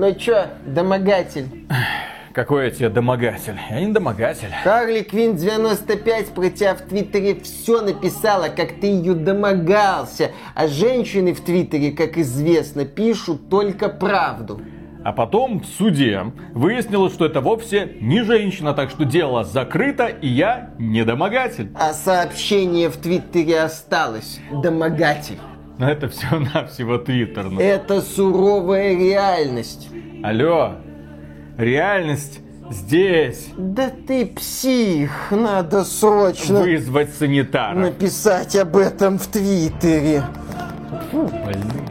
Ну чё, домогатель? Какой я тебе домогатель? Я не домогатель. Харли Квин 95 про тебя в Твиттере все написала, как ты ее домогался. А женщины в Твиттере, как известно, пишут только правду. А потом в суде выяснилось, что это вовсе не женщина, так что дело закрыто, и я не домогатель. А сообщение в Твиттере осталось. Домогатель. Но это всего-навсего Твиттер. ну. Это суровая реальность. Алло, реальность здесь. Да ты псих, надо срочно Вызвать санитара. написать об этом в Твиттере. Фу, больные.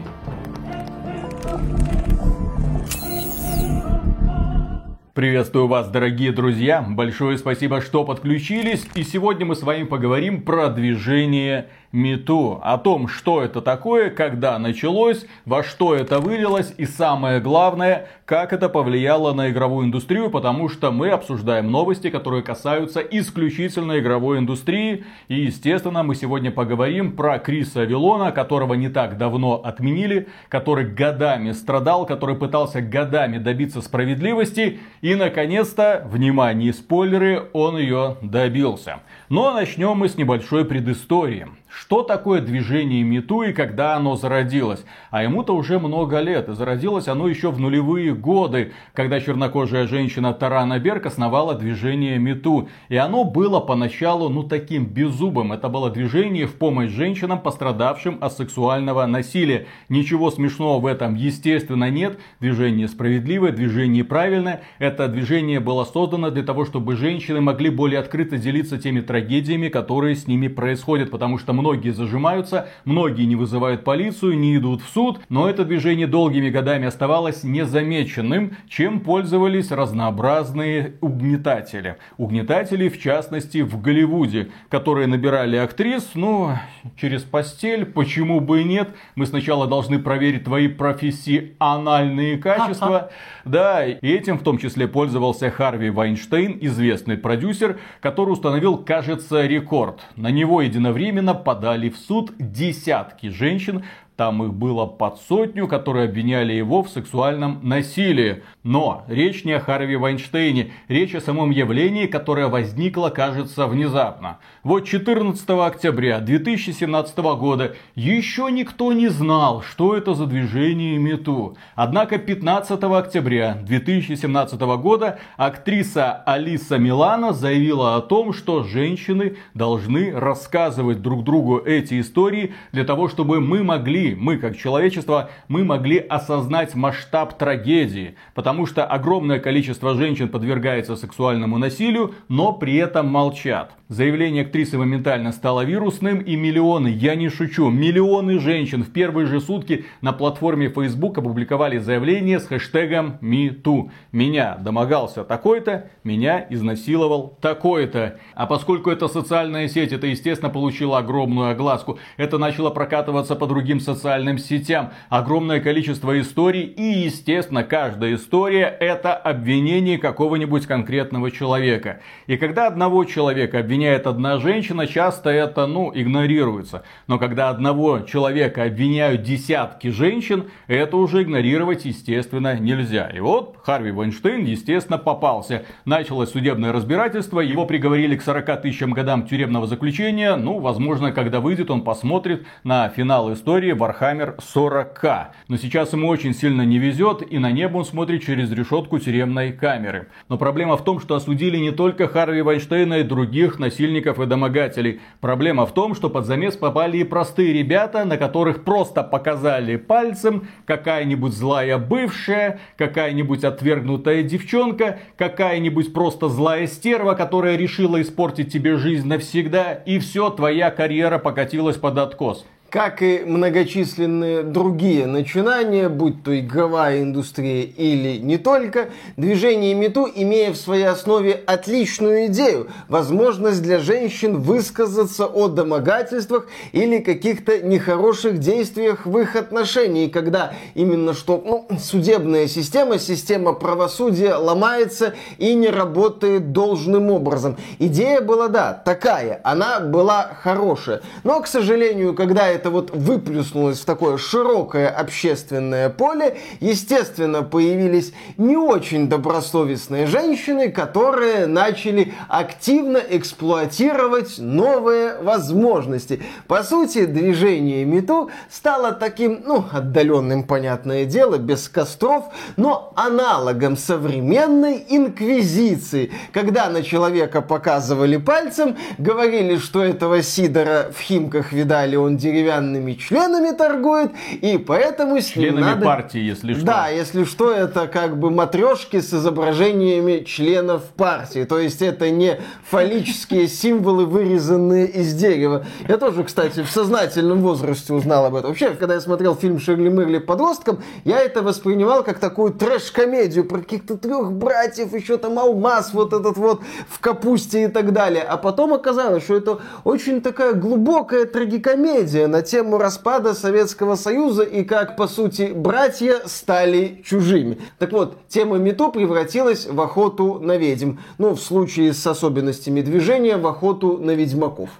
Приветствую вас, дорогие друзья. Большое спасибо, что подключились. И сегодня мы с вами поговорим про движение МИТУ. О том, что это такое, когда началось, во что это вылилось и самое главное, как это повлияло на игровую индустрию, потому что мы обсуждаем новости, которые касаются исключительно игровой индустрии. И, естественно, мы сегодня поговорим про Криса Вилона, которого не так давно отменили, который годами страдал, который пытался годами добиться справедливости. И, наконец-то, внимание, спойлеры, он ее добился. Но начнем мы с небольшой предыстории. Что такое движение МИТУ и когда оно зародилось? А ему-то уже много лет. И зародилось оно еще в нулевые годы, когда чернокожая женщина Тарана Берг основала движение МИТУ. И оно было поначалу, ну, таким беззубым. Это было движение в помощь женщинам, пострадавшим от сексуального насилия. Ничего смешного в этом, естественно, нет. Движение справедливое, движение правильное. Это движение было создано для того, чтобы женщины могли более открыто делиться теми трагедиями, которые с ними происходят. Потому что многие зажимаются, многие не вызывают полицию, не идут в суд, но это движение долгими годами оставалось незамеченным, чем пользовались разнообразные угнетатели. Угнетатели, в частности, в Голливуде, которые набирали актрис, ну, через постель, почему бы и нет. Мы сначала должны проверить твои профессиональные качества. Да, и этим в том числе пользовался Харви Вайнштейн, известный продюсер, который установил, кажется, рекорд. На него единовременно подали в суд десятки женщин, там их было под сотню, которые обвиняли его в сексуальном насилии. Но речь не о Харви Вайнштейне, речь о самом явлении, которое возникло, кажется, внезапно. Вот 14 октября 2017 года еще никто не знал, что это за движение МИТУ. Однако 15 октября 2017 года актриса Алиса Милана заявила о том, что женщины должны рассказывать друг другу эти истории для того, чтобы мы могли мы как человечество, мы могли осознать масштаб трагедии. Потому что огромное количество женщин подвергается сексуальному насилию, но при этом молчат. Заявление актрисы моментально стало вирусным, и миллионы, я не шучу, миллионы женщин в первые же сутки на платформе Facebook опубликовали заявление с хэштегом MeToo. Меня домогался такой-то, меня изнасиловал такой-то. А поскольку это социальная сеть, это, естественно, получило огромную огласку. Это начало прокатываться по другим социальным сетям. Огромное количество историй, и, естественно, каждая история это обвинение какого-нибудь конкретного человека. И когда одного человека обвиняют обвиняет одна женщина, часто это, ну, игнорируется. Но когда одного человека обвиняют десятки женщин, это уже игнорировать, естественно, нельзя. И вот Харви Вайнштейн, естественно, попался. Началось судебное разбирательство, его приговорили к 40 тысячам годам тюремного заключения. Ну, возможно, когда выйдет, он посмотрит на финал истории Warhammer 40k. Но сейчас ему очень сильно не везет, и на небо он смотрит через решетку тюремной камеры. Но проблема в том, что осудили не только Харви Вайнштейна и других насильников и домогателей. Проблема в том, что под замес попали и простые ребята, на которых просто показали пальцем какая-нибудь злая бывшая, какая-нибудь отвергнутая девчонка, какая-нибудь просто злая стерва, которая решила испортить тебе жизнь навсегда, и все, твоя карьера покатилась под откос. Как и многочисленные другие начинания, будь то игровая индустрия или не только, движение МИТУ, имея в своей основе отличную идею, возможность для женщин высказаться о домогательствах или каких-то нехороших действиях в их отношении, когда именно что ну, судебная система, система правосудия ломается и не работает должным образом. Идея была, да, такая, она была хорошая. Но, к сожалению, когда это вот выплюснулось в такое широкое общественное поле, естественно, появились не очень добросовестные женщины, которые начали активно эксплуатировать новые возможности. По сути, движение МИТУ стало таким, ну, отдаленным, понятное дело, без костров, но аналогом современной инквизиции, когда на человека показывали пальцем, говорили, что этого Сидора в Химках видали, он деревянными членами торгует, и поэтому с Членами надо... партии, если что. Да, если что, это как бы матрешки с изображениями членов партии. То есть это не фаллические символы, вырезанные из дерева. Я тоже, кстати, в сознательном возрасте узнал об этом. Вообще, когда я смотрел фильм Ширли Мырли подростком, я это воспринимал как такую трэш-комедию про каких-то трех братьев, еще там алмаз вот этот вот в капусте и так далее. А потом оказалось, что это очень такая глубокая трагикомедия на тему распада Советского Союза и как, по сути, братья стали чужими. Так вот, тема МИТУ превратилась в охоту на ведьм. Ну, в случае с особенностями движения, в охоту на ведьмаков.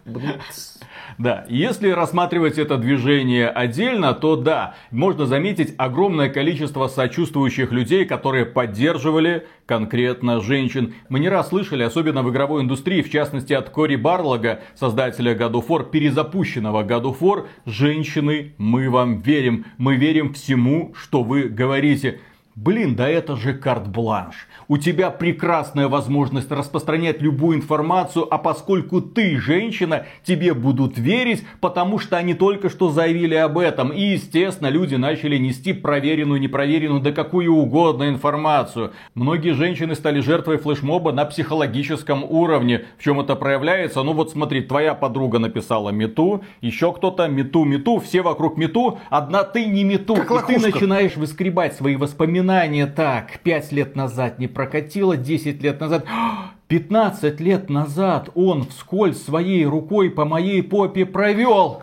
Да, если рассматривать это движение отдельно, то да, можно заметить огромное количество сочувствующих людей, которые поддерживали конкретно женщин. Мы не раз слышали, особенно в игровой индустрии, в частности от Кори Барлога, создателя God of War, перезапущенного God of War, женщины, мы вам верим, мы верим всему, что вы говорите. Блин, да это же карт-бланш у тебя прекрасная возможность распространять любую информацию, а поскольку ты женщина, тебе будут верить, потому что они только что заявили об этом. И, естественно, люди начали нести проверенную, непроверенную, да какую угодно информацию. Многие женщины стали жертвой флешмоба на психологическом уровне. В чем это проявляется? Ну вот смотри, твоя подруга написала мету, еще кто-то мету, мету, все вокруг мету, одна ты не мету. Как и ты начинаешь выскребать свои воспоминания так, пять лет назад не прокатило 10 лет назад. 15 лет назад он вскользь своей рукой по моей попе провел.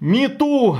Мету!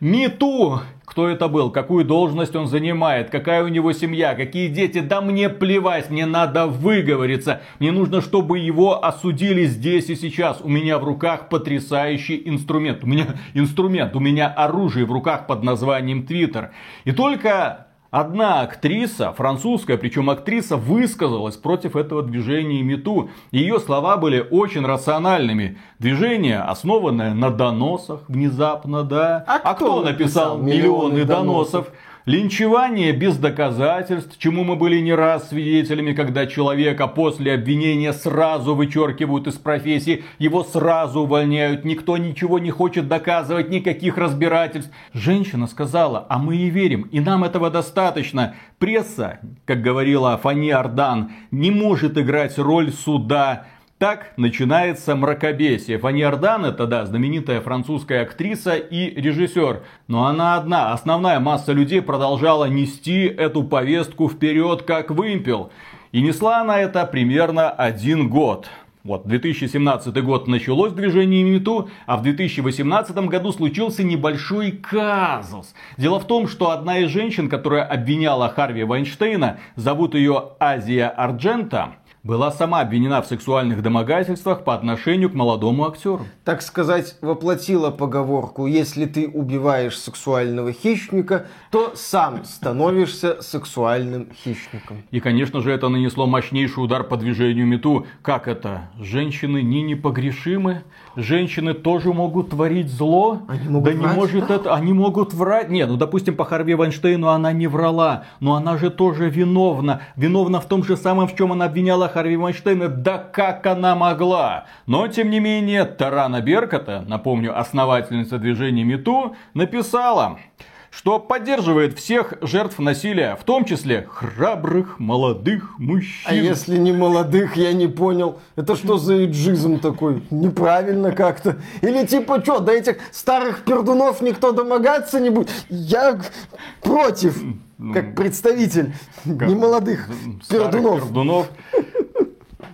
Мету! Кто это был, какую должность он занимает, какая у него семья, какие дети, да мне плевать, мне надо выговориться. Мне нужно, чтобы его осудили здесь и сейчас. У меня в руках потрясающий инструмент. У меня инструмент, у меня оружие в руках под названием Твиттер. И только Одна актриса, французская, причем актриса, высказалась против этого движения МИТУ. Ее слова были очень рациональными. Движение, основанное на доносах, внезапно, да. А, а кто, кто написал миллионы доносов? доносов? Линчевание без доказательств, чему мы были не раз свидетелями, когда человека после обвинения сразу вычеркивают из профессии, его сразу увольняют, никто ничего не хочет доказывать, никаких разбирательств. Женщина сказала, а мы ей верим, и нам этого достаточно. Пресса, как говорила Фани Ардан, не может играть роль суда. Так начинается мракобесие. Фанни Ардан это, да, знаменитая французская актриса и режиссер. Но она одна. Основная масса людей продолжала нести эту повестку вперед, как вымпел. И несла она это примерно один год. Вот, 2017 год началось движение МИТУ, а в 2018 году случился небольшой казус. Дело в том, что одна из женщин, которая обвиняла Харви Вайнштейна, зовут ее Азия Арджента, была сама обвинена в сексуальных домогательствах по отношению к молодому актеру. Так сказать, воплотила поговорку, если ты убиваешь сексуального хищника, то сам становишься сексуальным хищником. И, конечно же, это нанесло мощнейший удар по движению МИТУ. Как это? Женщины не непогрешимы? Женщины тоже могут творить зло? Они могут да врать? не может это, они могут врать. Нет, ну допустим по Харви Вайнштейну она не врала, но она же тоже виновна. Виновна в том же самом, в чем она обвиняла Харви Вайнштейна, да как она могла? Но, тем не менее, Тарана Берката, напомню, основательница движения МИТУ, написала, что поддерживает всех жертв насилия, в том числе храбрых молодых мужчин. А если не молодых, я не понял. Это что за иджизм такой? Неправильно как-то. Или типа что, до этих старых пердунов никто домогаться не будет? Я против, как представитель немолодых пердунов. пердунов.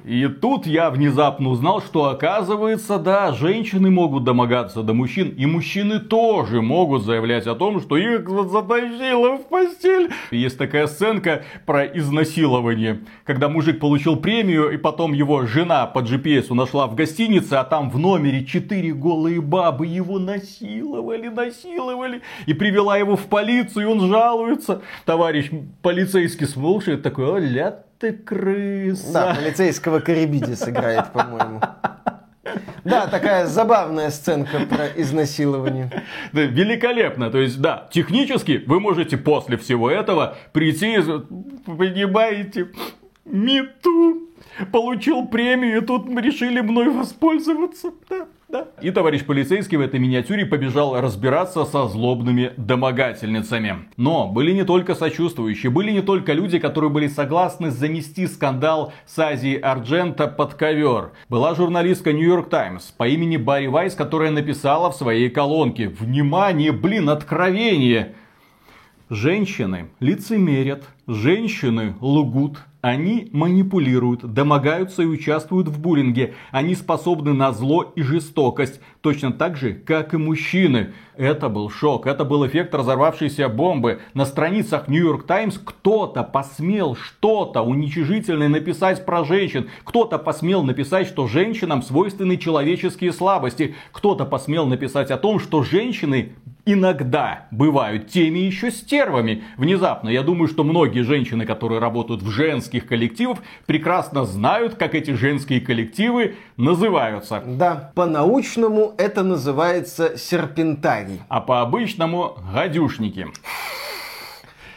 И тут я внезапно узнал, что оказывается, да, женщины могут домогаться до мужчин, и мужчины тоже могут заявлять о том, что их затащило в постель. Есть такая сценка про изнасилование, когда мужик получил премию, и потом его жена по GPS нашла в гостинице, а там в номере четыре голые бабы его насиловали, насиловали, и привела его в полицию, и он жалуется. Товарищ полицейский слушает такой, ля ты крыса. Да, полицейского Карибидис играет, по-моему. Да, такая забавная сценка про изнасилование. Да, великолепно. То есть, да, технически вы можете после всего этого прийти, понимаете, мету получил премию, и тут решили мной воспользоваться. Да. Да. И товарищ полицейский в этой миниатюре побежал разбираться со злобными домогательницами. Но были не только сочувствующие, были не только люди, которые были согласны занести скандал с Азией Арджента под ковер. Была журналистка York Times по имени Барри Вайс, которая написала в своей колонке «Внимание, блин, откровение!» Женщины лицемерят, женщины лгут, они манипулируют, домогаются и участвуют в буллинге. Они способны на зло и жестокость, точно так же, как и мужчины. Это был шок, это был эффект разорвавшейся бомбы. На страницах New York Times кто-то посмел что-то уничижительное написать про женщин. Кто-то посмел написать, что женщинам свойственны человеческие слабости. Кто-то посмел написать о том, что женщины иногда бывают теми еще стервами. Внезапно, я думаю, что многие женщины, которые работают в женских коллективах, прекрасно знают, как эти женские коллективы называются. Да, по-научному это называется серпентарий. А по-обычному гадюшники.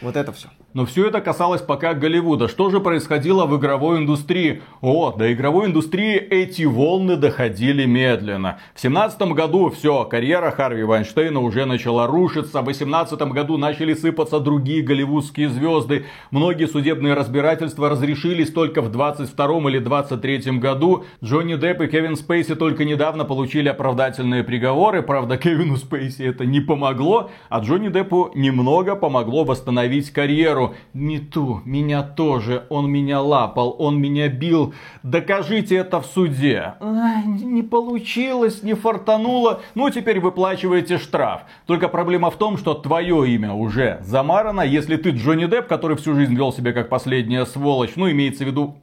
Вот это все. Но все это касалось пока Голливуда. Что же происходило в игровой индустрии? О, до игровой индустрии эти волны доходили медленно. В 17 году все, карьера Харви Вайнштейна уже начала рушиться. В 18 году начали сыпаться другие голливудские звезды. Многие судебные разбирательства разрешились только в 22 или 23 году. Джонни Депп и Кевин Спейси только недавно получили оправдательные приговоры. Правда, Кевину Спейси это не помогло, а Джонни Деппу немного помогло восстановить карьеру примеру, Мету, меня тоже, он меня лапал, он меня бил, докажите это в суде. Не получилось, не фартануло, ну теперь выплачиваете штраф. Только проблема в том, что твое имя уже замарано, если ты Джонни Депп, который всю жизнь вел себя как последняя сволочь, ну имеется в виду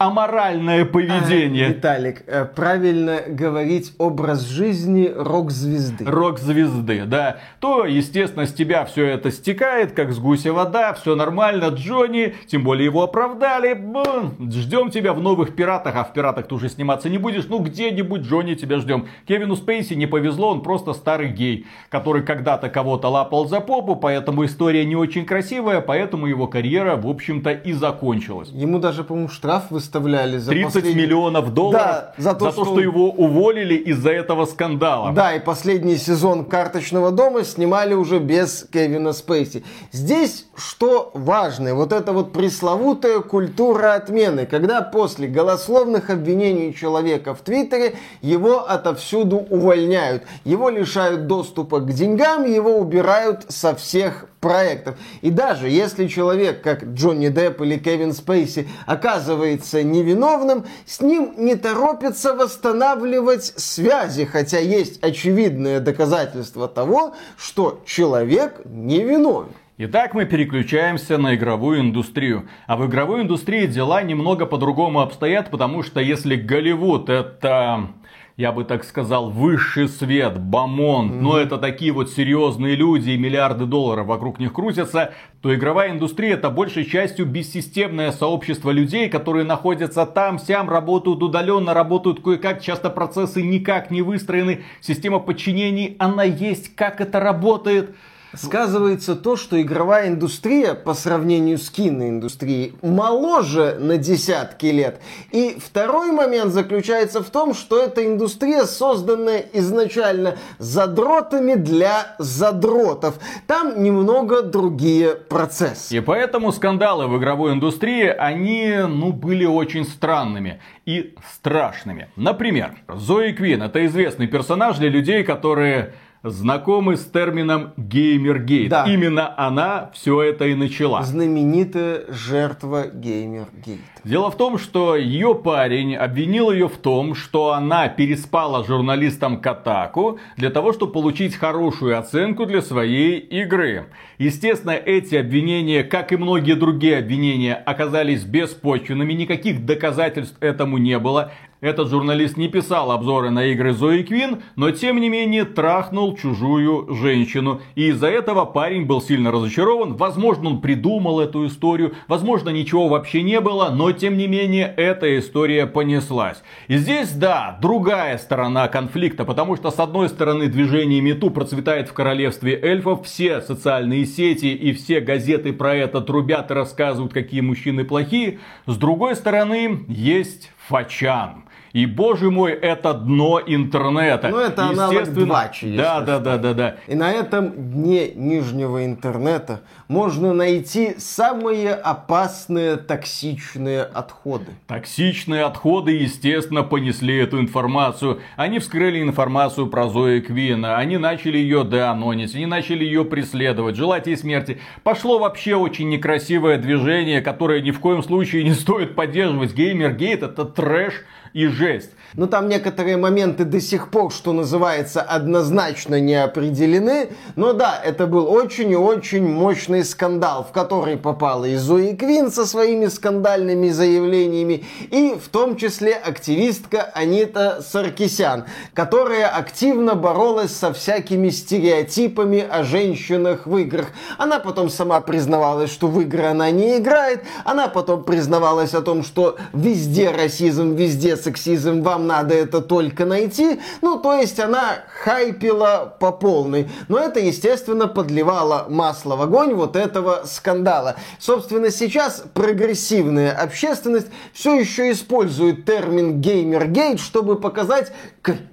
аморальное поведение. А, Виталик, э, правильно говорить образ жизни рок-звезды. Рок-звезды, да. То, естественно, с тебя все это стекает, как с гуся вода, все нормально, Джонни, тем более его оправдали. Бум, ждем тебя в новых пиратах, а в пиратах ты уже сниматься не будешь. Ну, где-нибудь, Джонни, тебя ждем. Кевину Спейси не повезло, он просто старый гей, который когда-то кого-то лапал за попу, поэтому история не очень красивая, поэтому его карьера, в общем-то, и закончилась. Ему даже, по-моему, штраф выставляли за 30 последний... миллионов долларов да, за, то, за что... то, что его уволили из-за этого скандала. Да, и последний сезон «Карточного дома» снимали уже без Кевина Спейси. Здесь что важно, вот эта вот пресловутая культура отмены, когда после голословных обвинений человека в Твиттере его отовсюду увольняют, его лишают доступа к деньгам, его убирают со всех проектов. И даже если человек, как Джонни Депп или Кевин Спейси, оказывается невиновным, с ним не торопится восстанавливать связи, хотя есть очевидное доказательство того, что человек невиновен. Итак, мы переключаемся на игровую индустрию. А в игровой индустрии дела немного по-другому обстоят, потому что если Голливуд это я бы так сказал, высший свет, бомон, mm-hmm. но это такие вот серьезные люди и миллиарды долларов вокруг них крутятся, то игровая индустрия это большей частью бессистемное сообщество людей, которые находятся там, сям, работают удаленно, работают кое-как, часто процессы никак не выстроены, система подчинений, она есть, как это работает – сказывается то, что игровая индустрия по сравнению с киноиндустрией моложе на десятки лет. И второй момент заключается в том, что эта индустрия созданная изначально задротами для задротов. Там немного другие процессы. И поэтому скандалы в игровой индустрии, они, ну, были очень странными и страшными. Например, Зои Квин это известный персонаж для людей, которые знакомы с термином геймергейт. Да. Именно она все это и начала. Знаменитая жертва геймергейт. Дело в том, что ее парень обвинил ее в том, что она переспала журналистам Катаку для того, чтобы получить хорошую оценку для своей игры. Естественно, эти обвинения, как и многие другие обвинения, оказались беспочвенными, никаких доказательств этому не было. Этот журналист не писал обзоры на игры Зои Квин, но тем не менее трахнул чужую женщину. И из-за этого парень был сильно разочарован. Возможно, он придумал эту историю, возможно, ничего вообще не было, но тем не менее эта история понеслась. И здесь, да, другая сторона конфликта, потому что с одной стороны движение Мету процветает в королевстве эльфов, все социальные сети и все газеты про это трубят и рассказывают, какие мужчины плохие. С другой стороны, есть Фачан. И, боже мой, это дно интернета. Ну, это аналог Двачи. Да, да, да, да, да. И на этом дне нижнего интернета можно найти самые опасные токсичные отходы. Токсичные отходы, естественно, понесли эту информацию. Они вскрыли информацию про Зои Квина. Они начали ее деанонить. Они начали ее преследовать, желать ей смерти. Пошло вообще очень некрасивое движение, которое ни в коем случае не стоит поддерживать. Геймергейт это трэш и жесть. Но там некоторые моменты до сих пор, что называется, однозначно не определены. Но да, это был очень и очень мощный скандал, в который попала и Зои Квин со своими скандальными заявлениями, и в том числе активистка Анита Саркисян, которая активно боролась со всякими стереотипами о женщинах в играх. Она потом сама признавалась, что в игры она не играет, она потом признавалась о том, что везде расизм, везде сексизм, вам надо это только найти. Ну, то есть она хайпила по полной. Но это, естественно, подливало масло в огонь вот этого скандала. Собственно, сейчас прогрессивная общественность все еще использует термин геймергейт, чтобы показать,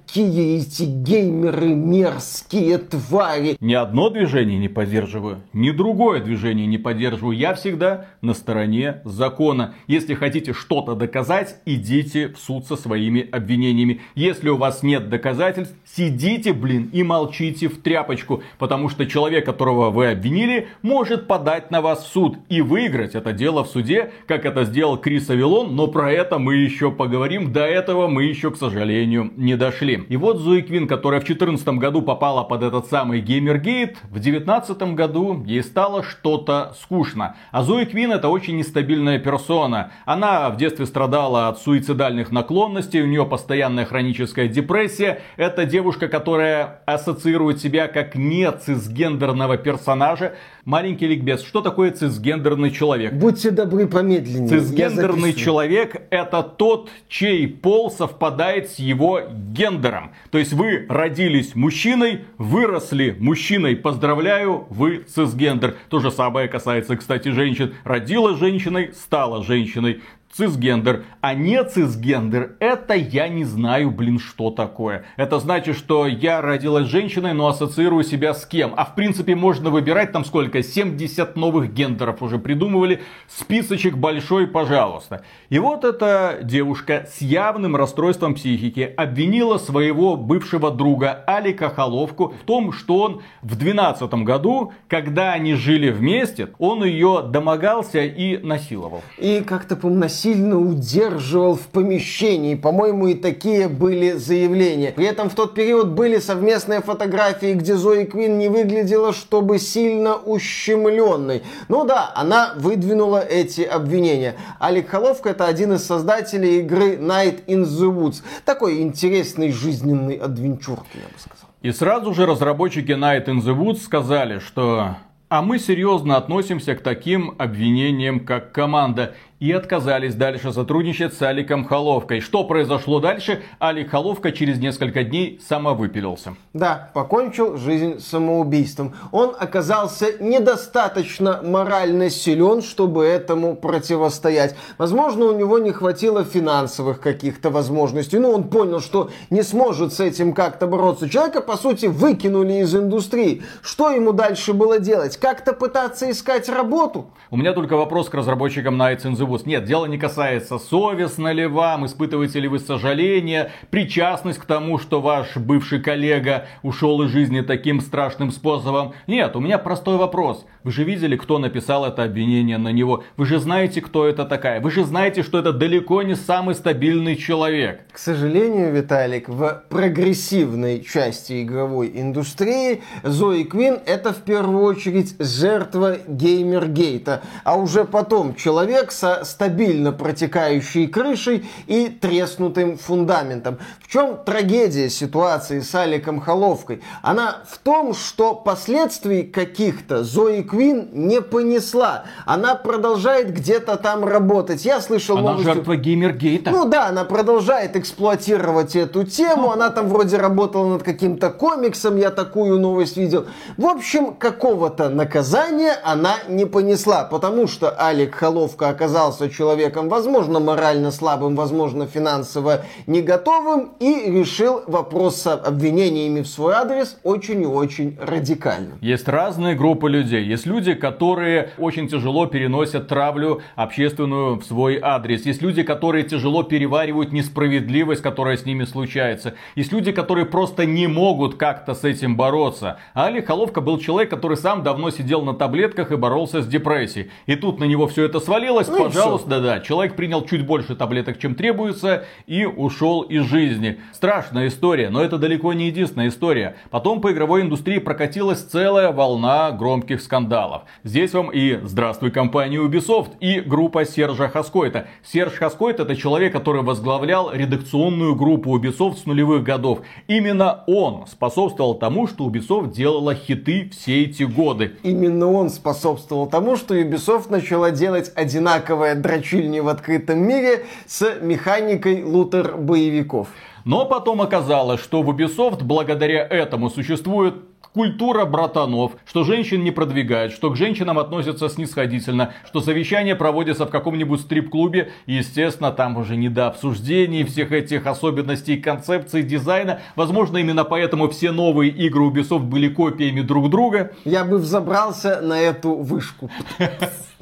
какие эти геймеры мерзкие твари. Ни одно движение не поддерживаю, ни другое движение не поддерживаю. Я всегда на стороне закона. Если хотите что-то доказать, идите в суд со своими обвинениями. Если у вас нет доказательств, сидите, блин, и молчите в тряпочку. Потому что человек, которого вы обвинили, может подать на вас в суд и выиграть это дело в суде, как это сделал Крис Авилон. Но про это мы еще поговорим. До этого мы еще, к сожалению, не дошли. И вот Зои Квин, которая в 2014 году попала под этот самый Геймергейт, в 2019 году ей стало что-то скучно. А Зои Квин это очень нестабильная персона. Она в детстве страдала от суицидальных наклонностей, у нее постоянная хроническая депрессия. Это девушка, которая ассоциирует себя как не цисгендерного персонажа. Маленький ликбез. Что такое цисгендерный человек? Будьте добры, помедленнее. Цисгендерный человек это тот, чей пол совпадает с его гендером. То есть вы родились мужчиной, выросли мужчиной. Поздравляю, вы цисгендер. То же самое касается, кстати, женщин. Родилась женщиной, стала женщиной цисгендер. А не цисгендер, это я не знаю, блин, что такое. Это значит, что я родилась женщиной, но ассоциирую себя с кем. А в принципе можно выбирать там сколько? 70 новых гендеров уже придумывали. Списочек большой, пожалуйста. И вот эта девушка с явным расстройством психики обвинила своего бывшего друга Алика Холовку в том, что он в 2012 году, когда они жили вместе, он ее домогался и насиловал. И как-то, по-моему, насильно удерживал в помещении. По-моему, и такие были заявления. При этом в тот период были совместные фотографии, где Зои Квин не выглядела, чтобы сильно ущемленной. Ну да, она выдвинула эти обвинения. Алик Холовка это один из создателей игры Night in the Woods. Такой интересный жизненный адвенчур, я бы сказал. И сразу же разработчики Night in the Woods сказали, что а мы серьезно относимся к таким обвинениям, как команда и отказались дальше сотрудничать с Аликом Холовкой. Что произошло дальше? Алик Холовка через несколько дней самовыпилился. Да, покончил жизнь самоубийством. Он оказался недостаточно морально силен, чтобы этому противостоять. Возможно, у него не хватило финансовых каких-то возможностей. Но он понял, что не сможет с этим как-то бороться. Человека, по сути, выкинули из индустрии. Что ему дальше было делать? Как-то пытаться искать работу? У меня только вопрос к разработчикам Nights in живут. Нет, дело не касается совестно ли вам, испытываете ли вы сожаление, причастность к тому, что ваш бывший коллега ушел из жизни таким страшным способом. Нет, у меня простой вопрос. Вы же видели, кто написал это обвинение на него. Вы же знаете, кто это такая. Вы же знаете, что это далеко не самый стабильный человек. К сожалению, Виталик, в прогрессивной части игровой индустрии Зои Квин это в первую очередь жертва геймергейта, а уже потом человек со стабильно протекающей крышей и треснутым фундаментом. В чем трагедия ситуации с Аликом Холовкой? Она в том, что последствий каких-то Зои Квин не понесла. Она продолжает где-то там работать. Я слышал Она новости... жертва геймергейта. Ну да, она продолжает эксплуатировать эту тему. Она там вроде работала над каким-то комиксом, я такую новость видел. В общем, какого-то наказания она не понесла, потому что Алик Холовка оказался человеком, возможно, морально слабым, возможно, финансово не готовым и решил вопрос с обвинениями в свой адрес очень и очень радикально. Есть разные группы людей. Есть люди, которые очень тяжело переносят травлю общественную в свой адрес. Есть люди, которые тяжело переваривают несправедливость, которая с ними случается. Есть люди, которые просто не могут как-то с этим бороться. А Али Холовка был человек, который сам давно сидел на таблетках и боролся с депрессией. И тут на него все это свалилось. Ну Пожалуйста, да-да. Человек принял чуть больше таблеток, чем требуется, и ушел из жизни. Страшная история, но это далеко не единственная история. Потом по игровой индустрии прокатилась целая волна громких скандалов. Здесь вам и здравствуй компания Ubisoft, и группа Сержа Хаскойта. Серж Хаскойт это человек, который возглавлял редакционную группу Ubisoft с нулевых годов. Именно он способствовал тому, что Ubisoft делала хиты все эти годы. Именно он способствовал тому, что Ubisoft начала делать одинаковое дрочильни в открытом мире с механикой лутер-боевиков. Но потом оказалось, что в Ubisoft благодаря этому существует культура братанов, что женщин не продвигают, что к женщинам относятся снисходительно, что совещания проводятся в каком-нибудь стрип-клубе, и, естественно, там уже не до обсуждений всех этих особенностей концепции дизайна. Возможно, именно поэтому все новые игры Ubisoft были копиями друг друга. Я бы взобрался на эту вышку.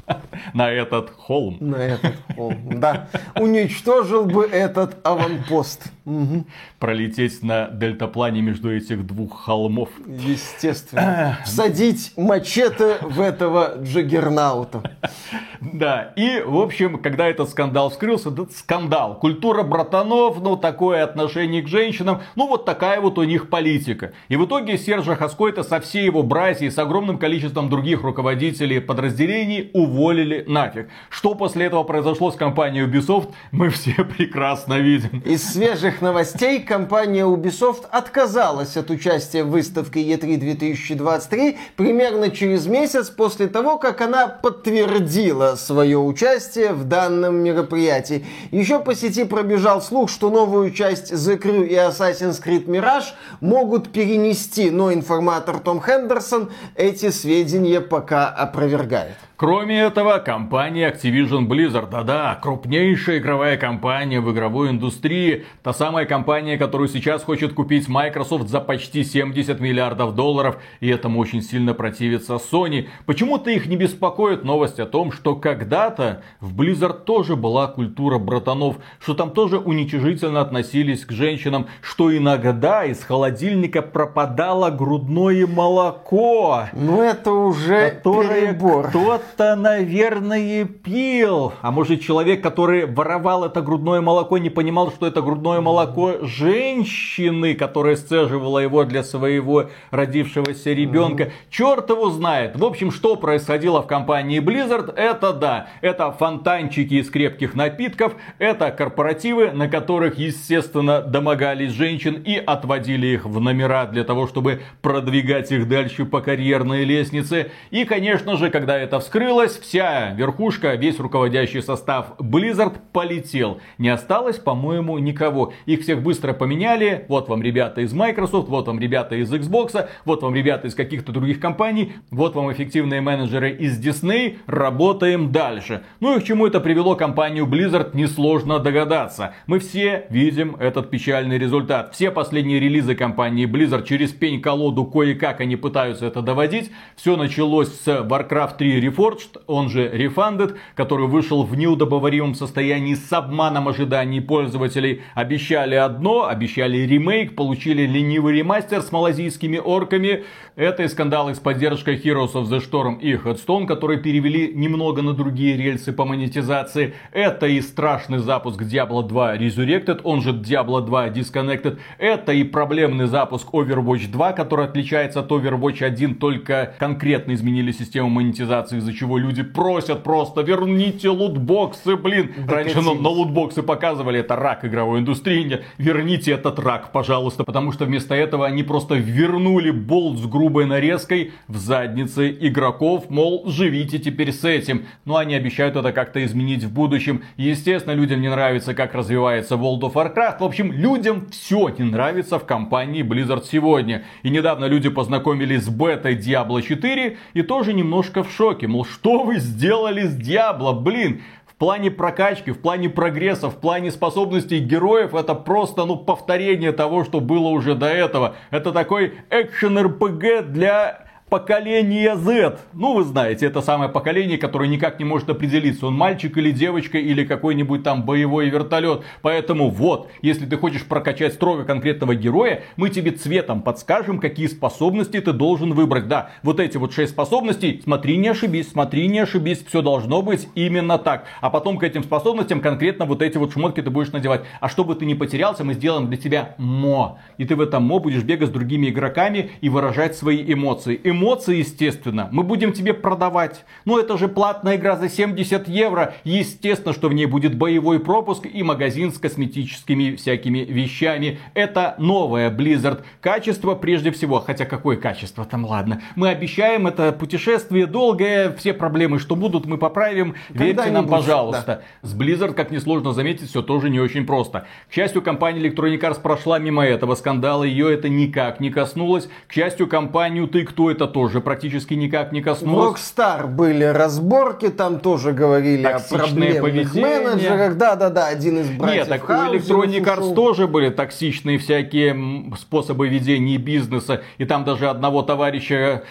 На этот холм. На этот холм, да. Уничтожил бы этот аванпост. Угу. Пролететь на дельтаплане между этих двух холмов. Естественно. Всадить мачете в этого джаггернаута. Да, и, в общем, когда этот скандал вскрылся, да, скандал. Культура братанов, ну, такое отношение к женщинам, ну, вот такая вот у них политика. И в итоге Сержа Хаскойта со всей его братьей, с огромным количеством других руководителей подразделений уволили нафиг. Что после этого произошло с компанией Ubisoft, мы все прекрасно видим. Из свежих новостей компания Ubisoft отказалась от участия в выставке E3 2023 примерно через месяц после того, как она подтвердила свое участие в данном мероприятии. Еще по сети пробежал слух, что новую часть The Crew и Assassin's Creed Mirage могут перенести, но информатор Том Хендерсон эти сведения пока опровергает. Кроме этого, компания Activision Blizzard, да-да, крупнейшая игровая компания в игровой индустрии, та самая компания, которую сейчас хочет купить Microsoft за почти 70 миллиардов долларов, и этому очень сильно противится Sony. Почему-то их не беспокоит новость о том, что когда-то в Blizzard тоже была культура братанов, что там тоже уничижительно относились к женщинам, что иногда из холодильника пропадало грудное молоко. Ну это уже которое перебор. кто кто-то, наверное, пил. А может, человек, который воровал это грудное молоко, не понимал, что это грудное молоко женщины, которая сцеживала его для своего родившегося ребенка. Mm-hmm. Черт его знает. В общем, что происходило в компании Blizzard, это да, это фонтанчики из крепких напитков, это корпоративы, на которых, естественно, домогались женщин и отводили их в номера для того, чтобы продвигать их дальше по карьерной лестнице. И, конечно же, когда это вскрылось, вскрылась, вся верхушка, весь руководящий состав Blizzard полетел. Не осталось, по-моему, никого. Их всех быстро поменяли. Вот вам ребята из Microsoft, вот вам ребята из Xbox, вот вам ребята из каких-то других компаний, вот вам эффективные менеджеры из Disney. Работаем дальше. Ну и к чему это привело компанию Blizzard, несложно догадаться. Мы все видим этот печальный результат. Все последние релизы компании Blizzard через пень-колоду кое-как они пытаются это доводить. Все началось с Warcraft 3 Reforged Reforged, он же Refunded, который вышел в неудобоваримом состоянии с обманом ожиданий пользователей. Обещали одно, обещали ремейк, получили ленивый ремастер с малазийскими орками. Это и скандалы с поддержкой Heroes of the Storm и Headstone, которые перевели немного на другие рельсы по монетизации. Это и страшный запуск Diablo 2 Resurrected, он же Diablo 2 Disconnected. Это и проблемный запуск Overwatch 2, который отличается от Overwatch 1, только конкретно изменили систему монетизации, из-за чего люди просят просто верните лутбоксы, блин. Раньше на, на лутбоксы показывали, это рак игровой индустрии. Верните этот рак, пожалуйста, потому что вместо этого они просто вернули болт с грубой нарезкой в задницы игроков, мол, живите теперь с этим. Но они обещают это как-то изменить в будущем. Естественно, людям не нравится, как развивается World of Warcraft. В общем, людям все не нравится в компании Blizzard сегодня. И недавно люди познакомились с бетой Diablo 4 и тоже немножко в шоке. Мол, что вы сделали с Diablo? Блин, в плане прокачки, в плане прогресса, в плане способностей героев это просто ну, повторение того, что было уже до этого. Это такой экшен РПГ для поколение Z. Ну, вы знаете, это самое поколение, которое никак не может определиться, он мальчик или девочка, или какой-нибудь там боевой вертолет. Поэтому вот, если ты хочешь прокачать строго конкретного героя, мы тебе цветом подскажем, какие способности ты должен выбрать. Да, вот эти вот шесть способностей, смотри, не ошибись, смотри, не ошибись, все должно быть именно так. А потом к этим способностям конкретно вот эти вот шмотки ты будешь надевать. А чтобы ты не потерялся, мы сделаем для тебя мо. И ты в этом мо будешь бегать с другими игроками и выражать свои эмоции эмоции, естественно, мы будем тебе продавать. Но это же платная игра за 70 евро. Естественно, что в ней будет боевой пропуск и магазин с косметическими всякими вещами. Это новая Blizzard. Качество прежде всего. Хотя какое качество там, ладно. Мы обещаем, это путешествие долгое. Все проблемы, что будут, мы поправим. Верьте нам, пожалуйста. Да. С Blizzard, как несложно заметить, все тоже не очень просто. К счастью, компания Electronic Arts прошла мимо этого скандала. Ее это никак не коснулось. К счастью, компанию Ты кто это тоже практически никак не коснулось. Rockstar были разборки, там тоже говорили Токсичное о проблемных поведение. менеджерах. Да-да-да, один из братьев Нет, так у Electronic Arts тоже были токсичные всякие способы ведения бизнеса. И там даже одного товарища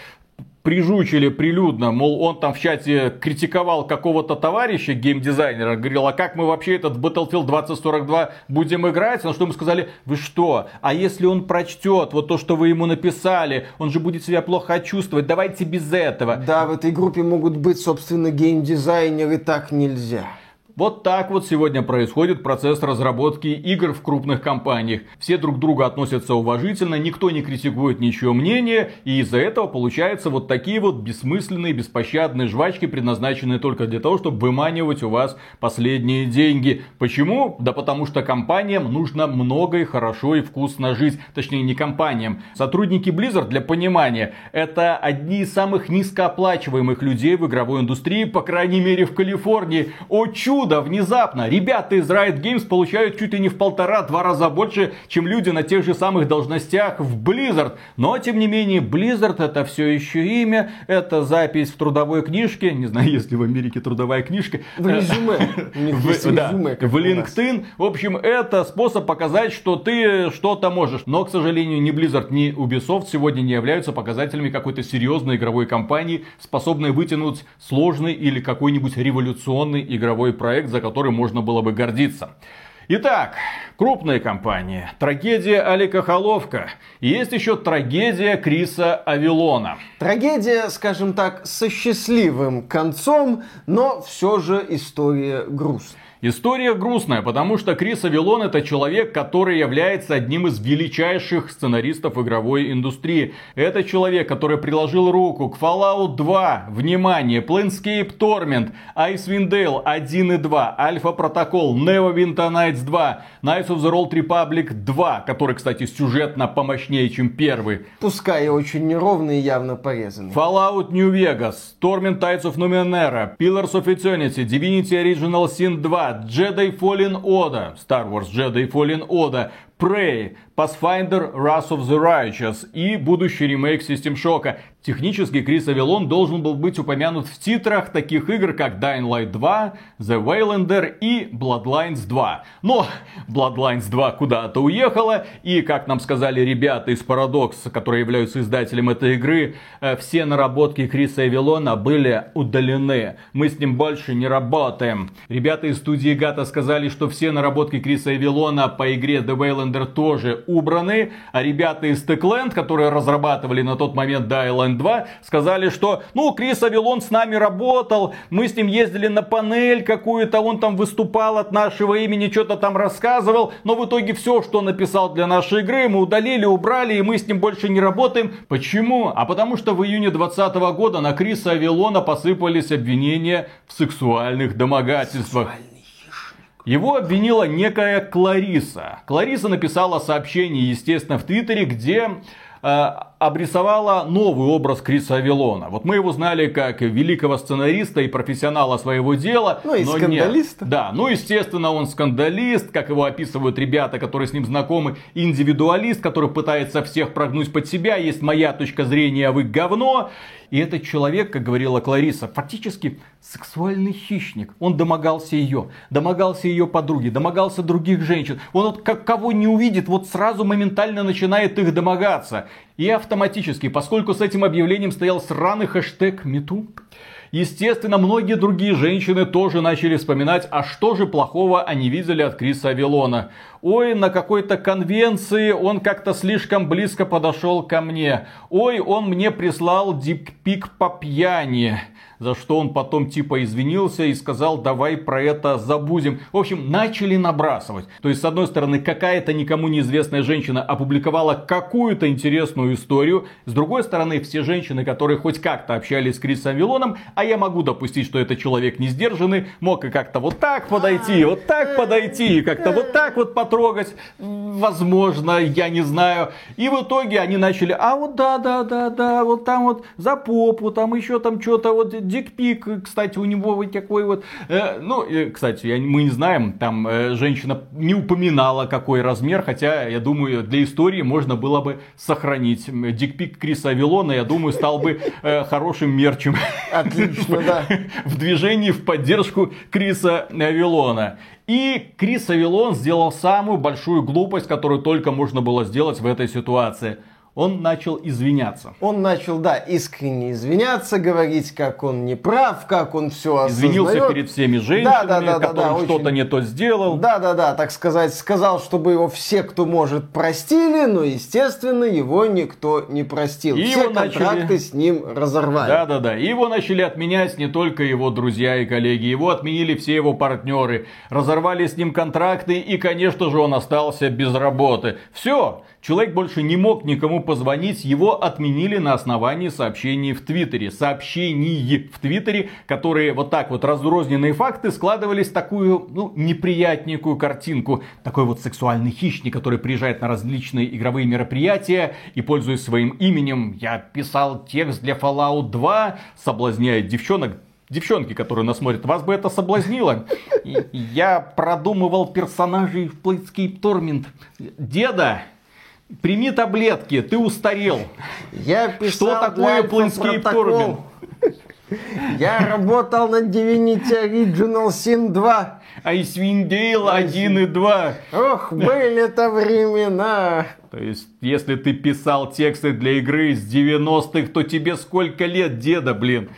прижучили прилюдно, мол, он там в чате критиковал какого-то товарища, геймдизайнера, говорил, а как мы вообще этот Battlefield 2042 будем играть? На что ему сказали, вы что, а если он прочтет вот то, что вы ему написали, он же будет себя плохо чувствовать, давайте без этого. Да, в этой группе могут быть, собственно, геймдизайнеры, так нельзя. Вот так вот сегодня происходит процесс разработки игр в крупных компаниях. Все друг к другу относятся уважительно, никто не критикует ничего мнения, и из-за этого получаются вот такие вот бессмысленные, беспощадные жвачки, предназначенные только для того, чтобы выманивать у вас последние деньги. Почему? Да потому что компаниям нужно много и хорошо и вкусно жить. Точнее, не компаниям. Сотрудники Blizzard, для понимания, это одни из самых низкооплачиваемых людей в игровой индустрии, по крайней мере в Калифорнии. О чудо! Чудо, внезапно, ребята из Riot Games получают чуть ли не в полтора-два раза больше, чем люди на тех же самых должностях в Blizzard. Но, тем не менее, Blizzard это все еще имя, это запись в трудовой книжке, не знаю, есть в Америке трудовая книжка. В резюме. В, да, в LinkedIn. В общем, это способ показать, что ты что-то можешь. Но, к сожалению, ни Blizzard, ни Ubisoft сегодня не являются показателями какой-то серьезной игровой компании, способной вытянуть сложный или какой-нибудь революционный игровой проект проект, за который можно было бы гордиться. Итак, крупные компании. Трагедия Алика Холовка. Есть еще трагедия Криса Авилона. Трагедия, скажем так, со счастливым концом, но все же история грустная. История грустная, потому что Крис Авилон это человек, который является одним из величайших сценаристов игровой индустрии. Это человек, который приложил руку к Fallout 2, внимание, Planescape Torment, Icewind Dale 1 и 2, Alpha Protocol, Neverwinter Nights 2, Knights of the Old Republic 2, который, кстати, сюжетно помощнее, чем первый. Пускай очень неровный и явно порезанный. Fallout New Vegas, Torment Tides of Numenera, Pillars of Eternity, Divinity Original Sin 2, Jedi Fallen Order, Star Wars Jedi Fallen Order, Prey, Pathfinder Wrath of the Righteous и будущий ремейк System Shock. Технически Крис Авилон должен был быть упомянут в титрах таких игр, как Dying Light 2, The Waylander и Bloodlines 2. Но Bloodlines 2 куда-то уехала, и, как нам сказали ребята из Paradox, которые являются издателем этой игры, э, все наработки Криса Авилона были удалены. Мы с ним больше не работаем. Ребята из студии Гата сказали, что все наработки Криса Авилона по игре The Waylander тоже убраны, а ребята из Techland, которые разрабатывали на тот момент Dying 2 сказали, что ну Крис Авилон с нами работал, мы с ним ездили на панель какую-то, он там выступал от нашего имени, что-то там рассказывал, но в итоге все, что написал для нашей игры, мы удалили, убрали, и мы с ним больше не работаем. Почему? А потому что в июне 2020 года на Криса Авилона посыпались обвинения в сексуальных домогательствах. Его обвинила некая Клариса. Клариса написала сообщение, естественно, в Твиттере, где обрисовала новый образ Криса Авилона. Вот мы его знали как великого сценариста и профессионала своего дела. Ну и но скандалиста. Нет. Да, ну естественно он скандалист, как его описывают ребята, которые с ним знакомы, индивидуалист, который пытается всех прогнуть под себя, есть моя точка зрения, а вы говно. И этот человек, как говорила Клариса, фактически сексуальный хищник. Он домогался ее, домогался ее подруги, домогался других женщин. Он вот как кого не увидит, вот сразу моментально начинает их домогаться. И автоматически, поскольку с этим объявлением стоял сраный хэштег #MeToo, Естественно, многие другие женщины тоже начали вспоминать, а что же плохого они видели от Криса Авилона. Ой, на какой-то конвенции он как-то слишком близко подошел ко мне. Ой, он мне прислал диппик по пьяни за что он потом типа извинился и сказал, давай про это забудем. В общем, начали набрасывать. То есть, с одной стороны, какая-то никому неизвестная женщина опубликовала какую-то интересную историю. С другой стороны, все женщины, которые хоть как-то общались с Крисом Вилоном, а я могу допустить, что это человек не сдержанный, мог и как-то вот так подойти, вот так подойти, и как-то вот так вот потрогать. Возможно, я не знаю. И в итоге они начали, а вот да, да, да, да, вот там вот за попу, там еще там что-то вот дикпик, кстати, у него вот такой вот. Э, ну, э, кстати, я, мы не знаем, там э, женщина не упоминала какой размер, хотя, я думаю, для истории можно было бы сохранить. Дикпик Криса Авилона, я думаю, стал бы э, хорошим мерчем. Отлично, да. В движении в поддержку Криса Авилона. И Крис Авилон сделал самую большую глупость, которую только можно было сделать в этой ситуации – он начал извиняться. Он начал, да, искренне извиняться, говорить, как он не прав, как он все осознает. Извинился перед всеми женщинами, да, да, да, которым да, да, что-то очень... не то сделал. Да, да, да, так сказать, сказал, чтобы его все, кто может, простили, но, естественно, его никто не простил. И все контракты начали... с ним разорвали. Да, да, да. Его начали отменять не только его друзья и коллеги, его отменили все его партнеры, разорвали с ним контракты, и, конечно же, он остался без работы. Все, Человек больше не мог никому позвонить, его отменили на основании сообщений в Твиттере. Сообщений в Твиттере, которые вот так вот разрозненные факты складывались в такую, ну, неприятненькую картинку. Такой вот сексуальный хищник, который приезжает на различные игровые мероприятия и, пользуясь своим именем, я писал текст для Fallout 2, соблазняет девчонок, Девчонки, которые нас смотрят, вас бы это соблазнило. Я продумывал персонажей в Planescape Torment. Деда, Прими таблетки, ты устарел. Я писал Что такое Planescape Torment? Я работал над Divinity Original Sin 2. Icewind Dale 1 и 2. Ох, были-то времена. То есть, если ты писал тексты для игры с 90-х, то тебе сколько лет, деда, блин?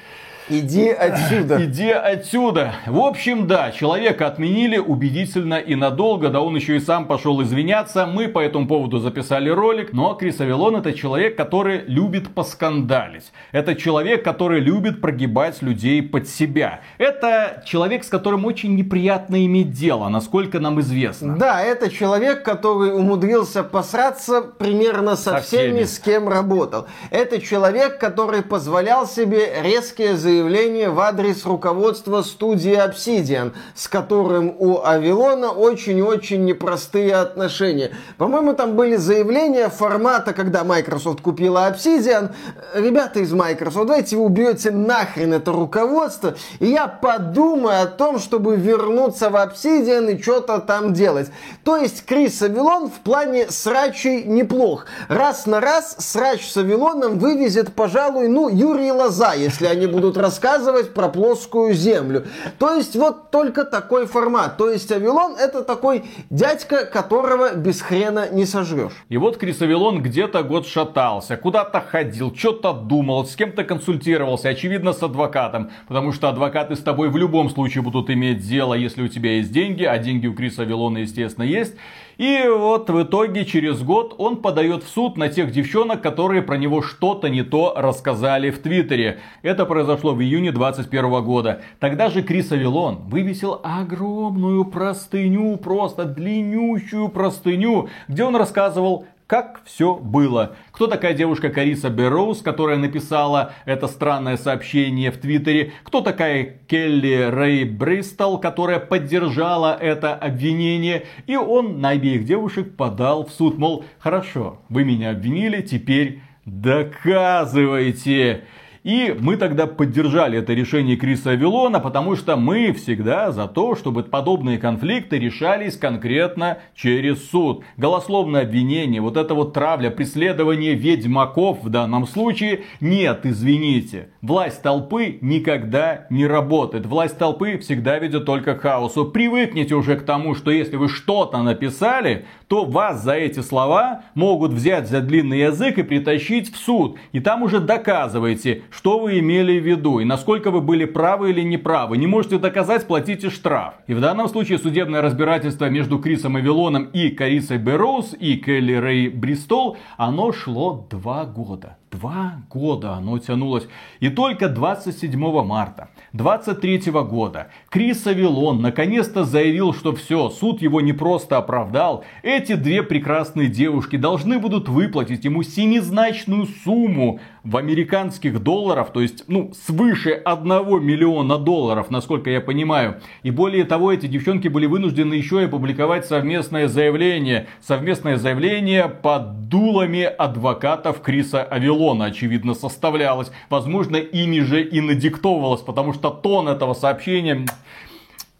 Иди отсюда. Иди отсюда. В общем, да, человека отменили убедительно и надолго, да он еще и сам пошел извиняться. Мы по этому поводу записали ролик. Но Крис Авилон это человек, который любит поскандалить. Это человек, который любит прогибать людей под себя. Это человек, с которым очень неприятно иметь дело, насколько нам известно. Да, это человек, который умудрился посраться примерно со, со всеми, всеми, с кем работал. Это человек, который позволял себе резкие заявления заявление в адрес руководства студии Obsidian, с которым у Авилона очень-очень непростые отношения. По-моему, там были заявления формата, когда Microsoft купила Obsidian. Ребята из Microsoft, давайте вы убьете нахрен это руководство, и я подумаю о том, чтобы вернуться в Obsidian и что-то там делать. То есть Крис Авилон в плане срачей неплох. Раз на раз срач с Авилоном вывезет, пожалуй, ну, Юрий Лоза, если они будут рассказывать про плоскую землю. То есть вот только такой формат. То есть Авилон это такой дядька, которого без хрена не сожрешь. И вот Крис Авилон где-то год шатался, куда-то ходил, что-то думал, с кем-то консультировался, очевидно, с адвокатом. Потому что адвокаты с тобой в любом случае будут иметь дело, если у тебя есть деньги, а деньги у Криса Авилона, естественно, есть. И вот в итоге через год он подает в суд на тех девчонок, которые про него что-то не то рассказали в Твиттере. Это произошло в июне 2021 года. Тогда же Крис Авилон вывесил огромную простыню, просто длиннющую простыню, где он рассказывал как все было. Кто такая девушка Кариса Берроуз, которая написала это странное сообщение в Твиттере? Кто такая Келли Рэй Бристол, которая поддержала это обвинение? И он на обеих девушек подал в суд, мол, хорошо, вы меня обвинили, теперь доказывайте. И мы тогда поддержали это решение Криса Авилона, потому что мы всегда за то, чтобы подобные конфликты решались конкретно через суд. Голословное обвинение, вот это вот травля, преследование ведьмаков в данном случае, нет, извините. Власть толпы никогда не работает. Власть толпы всегда ведет только к хаосу. Привыкните уже к тому, что если вы что-то написали, то вас за эти слова могут взять за длинный язык и притащить в суд. И там уже доказывайте, что вы имели в виду и насколько вы были правы или неправы. Не можете доказать, платите штраф. И в данном случае судебное разбирательство между Крисом Авилоном и Карисой Берроуз и Келли Рэй Бристол, оно шло два года. Два года оно тянулось. И только 27 марта 23 года Крис Авилон наконец-то заявил, что все, суд его не просто оправдал. Эти две прекрасные девушки должны будут выплатить ему семизначную сумму в американских долларов, то есть, ну, свыше 1 миллиона долларов, насколько я понимаю. И более того, эти девчонки были вынуждены еще и опубликовать совместное заявление. Совместное заявление под дулами адвокатов Криса Авилона, очевидно, составлялось. Возможно, ими же и надиктовывалось, потому что тон этого сообщения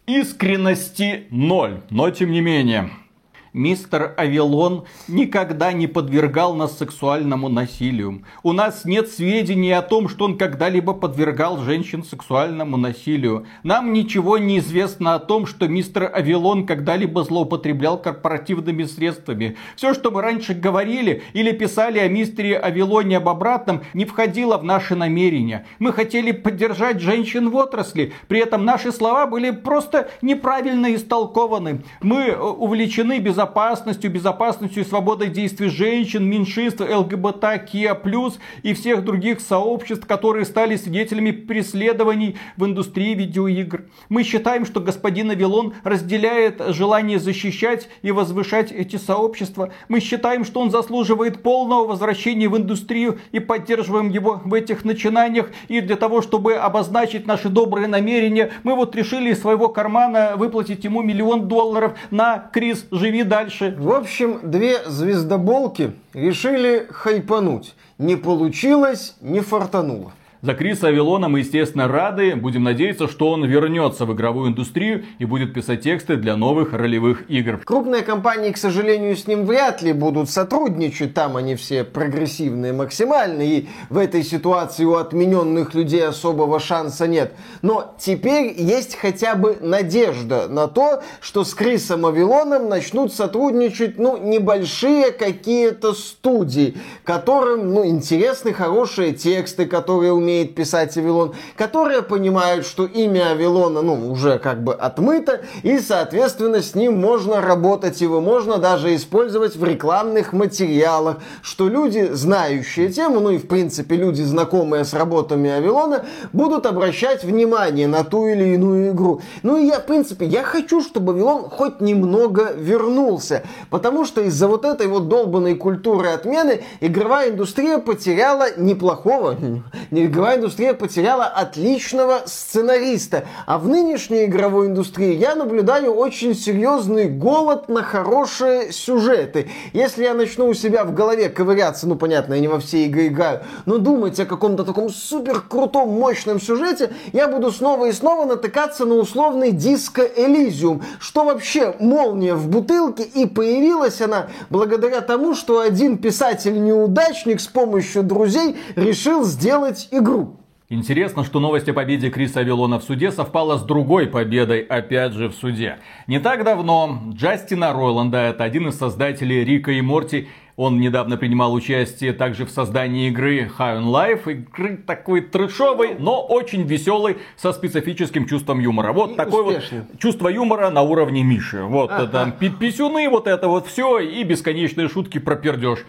искренности ноль. Но, тем не менее, Мистер Авилон никогда не подвергал нас сексуальному насилию. У нас нет сведений о том, что он когда-либо подвергал женщин сексуальному насилию. Нам ничего не известно о том, что мистер Авилон когда-либо злоупотреблял корпоративными средствами. Все, что мы раньше говорили или писали о мистере Авилоне об обратном, не входило в наши намерения. Мы хотели поддержать женщин в отрасли, при этом наши слова были просто неправильно истолкованы. Мы э, увлечены без безопасностью, безопасностью и свободой действий женщин, меньшинств, ЛГБТКИА+, и всех других сообществ, которые стали свидетелями преследований в индустрии видеоигр. Мы считаем, что господин Авилон разделяет желание защищать и возвышать эти сообщества. Мы считаем, что он заслуживает полного возвращения в индустрию и поддерживаем его в этих начинаниях. И для того, чтобы обозначить наши добрые намерения, мы вот решили из своего кармана выплатить ему миллион долларов на Крис Живи дальше. В общем, две звездоболки решили хайпануть. Не получилось, не фартануло. За Криса Авилона мы, естественно, рады. Будем надеяться, что он вернется в игровую индустрию и будет писать тексты для новых ролевых игр. Крупные компании, к сожалению, с ним вряд ли будут сотрудничать. Там они все прогрессивные максимально. И в этой ситуации у отмененных людей особого шанса нет. Но теперь есть хотя бы надежда на то, что с Крисом Авилоном начнут сотрудничать, ну, небольшие какие-то студии, которым, ну, интересны хорошие тексты, которые умеют умеет писать Авилон, которые понимают, что имя Авилона, ну, уже как бы отмыто, и, соответственно, с ним можно работать, его можно даже использовать в рекламных материалах, что люди, знающие тему, ну и, в принципе, люди, знакомые с работами Авилона, будут обращать внимание на ту или иную игру. Ну и я, в принципе, я хочу, чтобы Авилон хоть немного вернулся, потому что из-за вот этой вот долбанной культуры отмены игровая индустрия потеряла неплохого, не игровая индустрия потеряла отличного сценариста. А в нынешней игровой индустрии я наблюдаю очень серьезный голод на хорошие сюжеты. Если я начну у себя в голове ковыряться, ну понятно, я не во все игры играю, но думать о каком-то таком супер крутом, мощном сюжете, я буду снова и снова натыкаться на условный диско Элизиум. Что вообще молния в бутылке, и появилась она благодаря тому, что один писатель-неудачник с помощью друзей решил сделать игру. Интересно, что новость о победе Криса Авилона в суде совпала с другой победой, опять же в суде. Не так давно Джастина Ройланда, это один из создателей Рика и Морти, он недавно принимал участие также в создании игры High on Life. Игры такой трешовой, но очень веселый, со специфическим чувством юмора. Вот и такое успешный. вот чувство юмора на уровне Миши. Вот ага. там писюны, вот это вот все, и бесконечные шутки про пердеж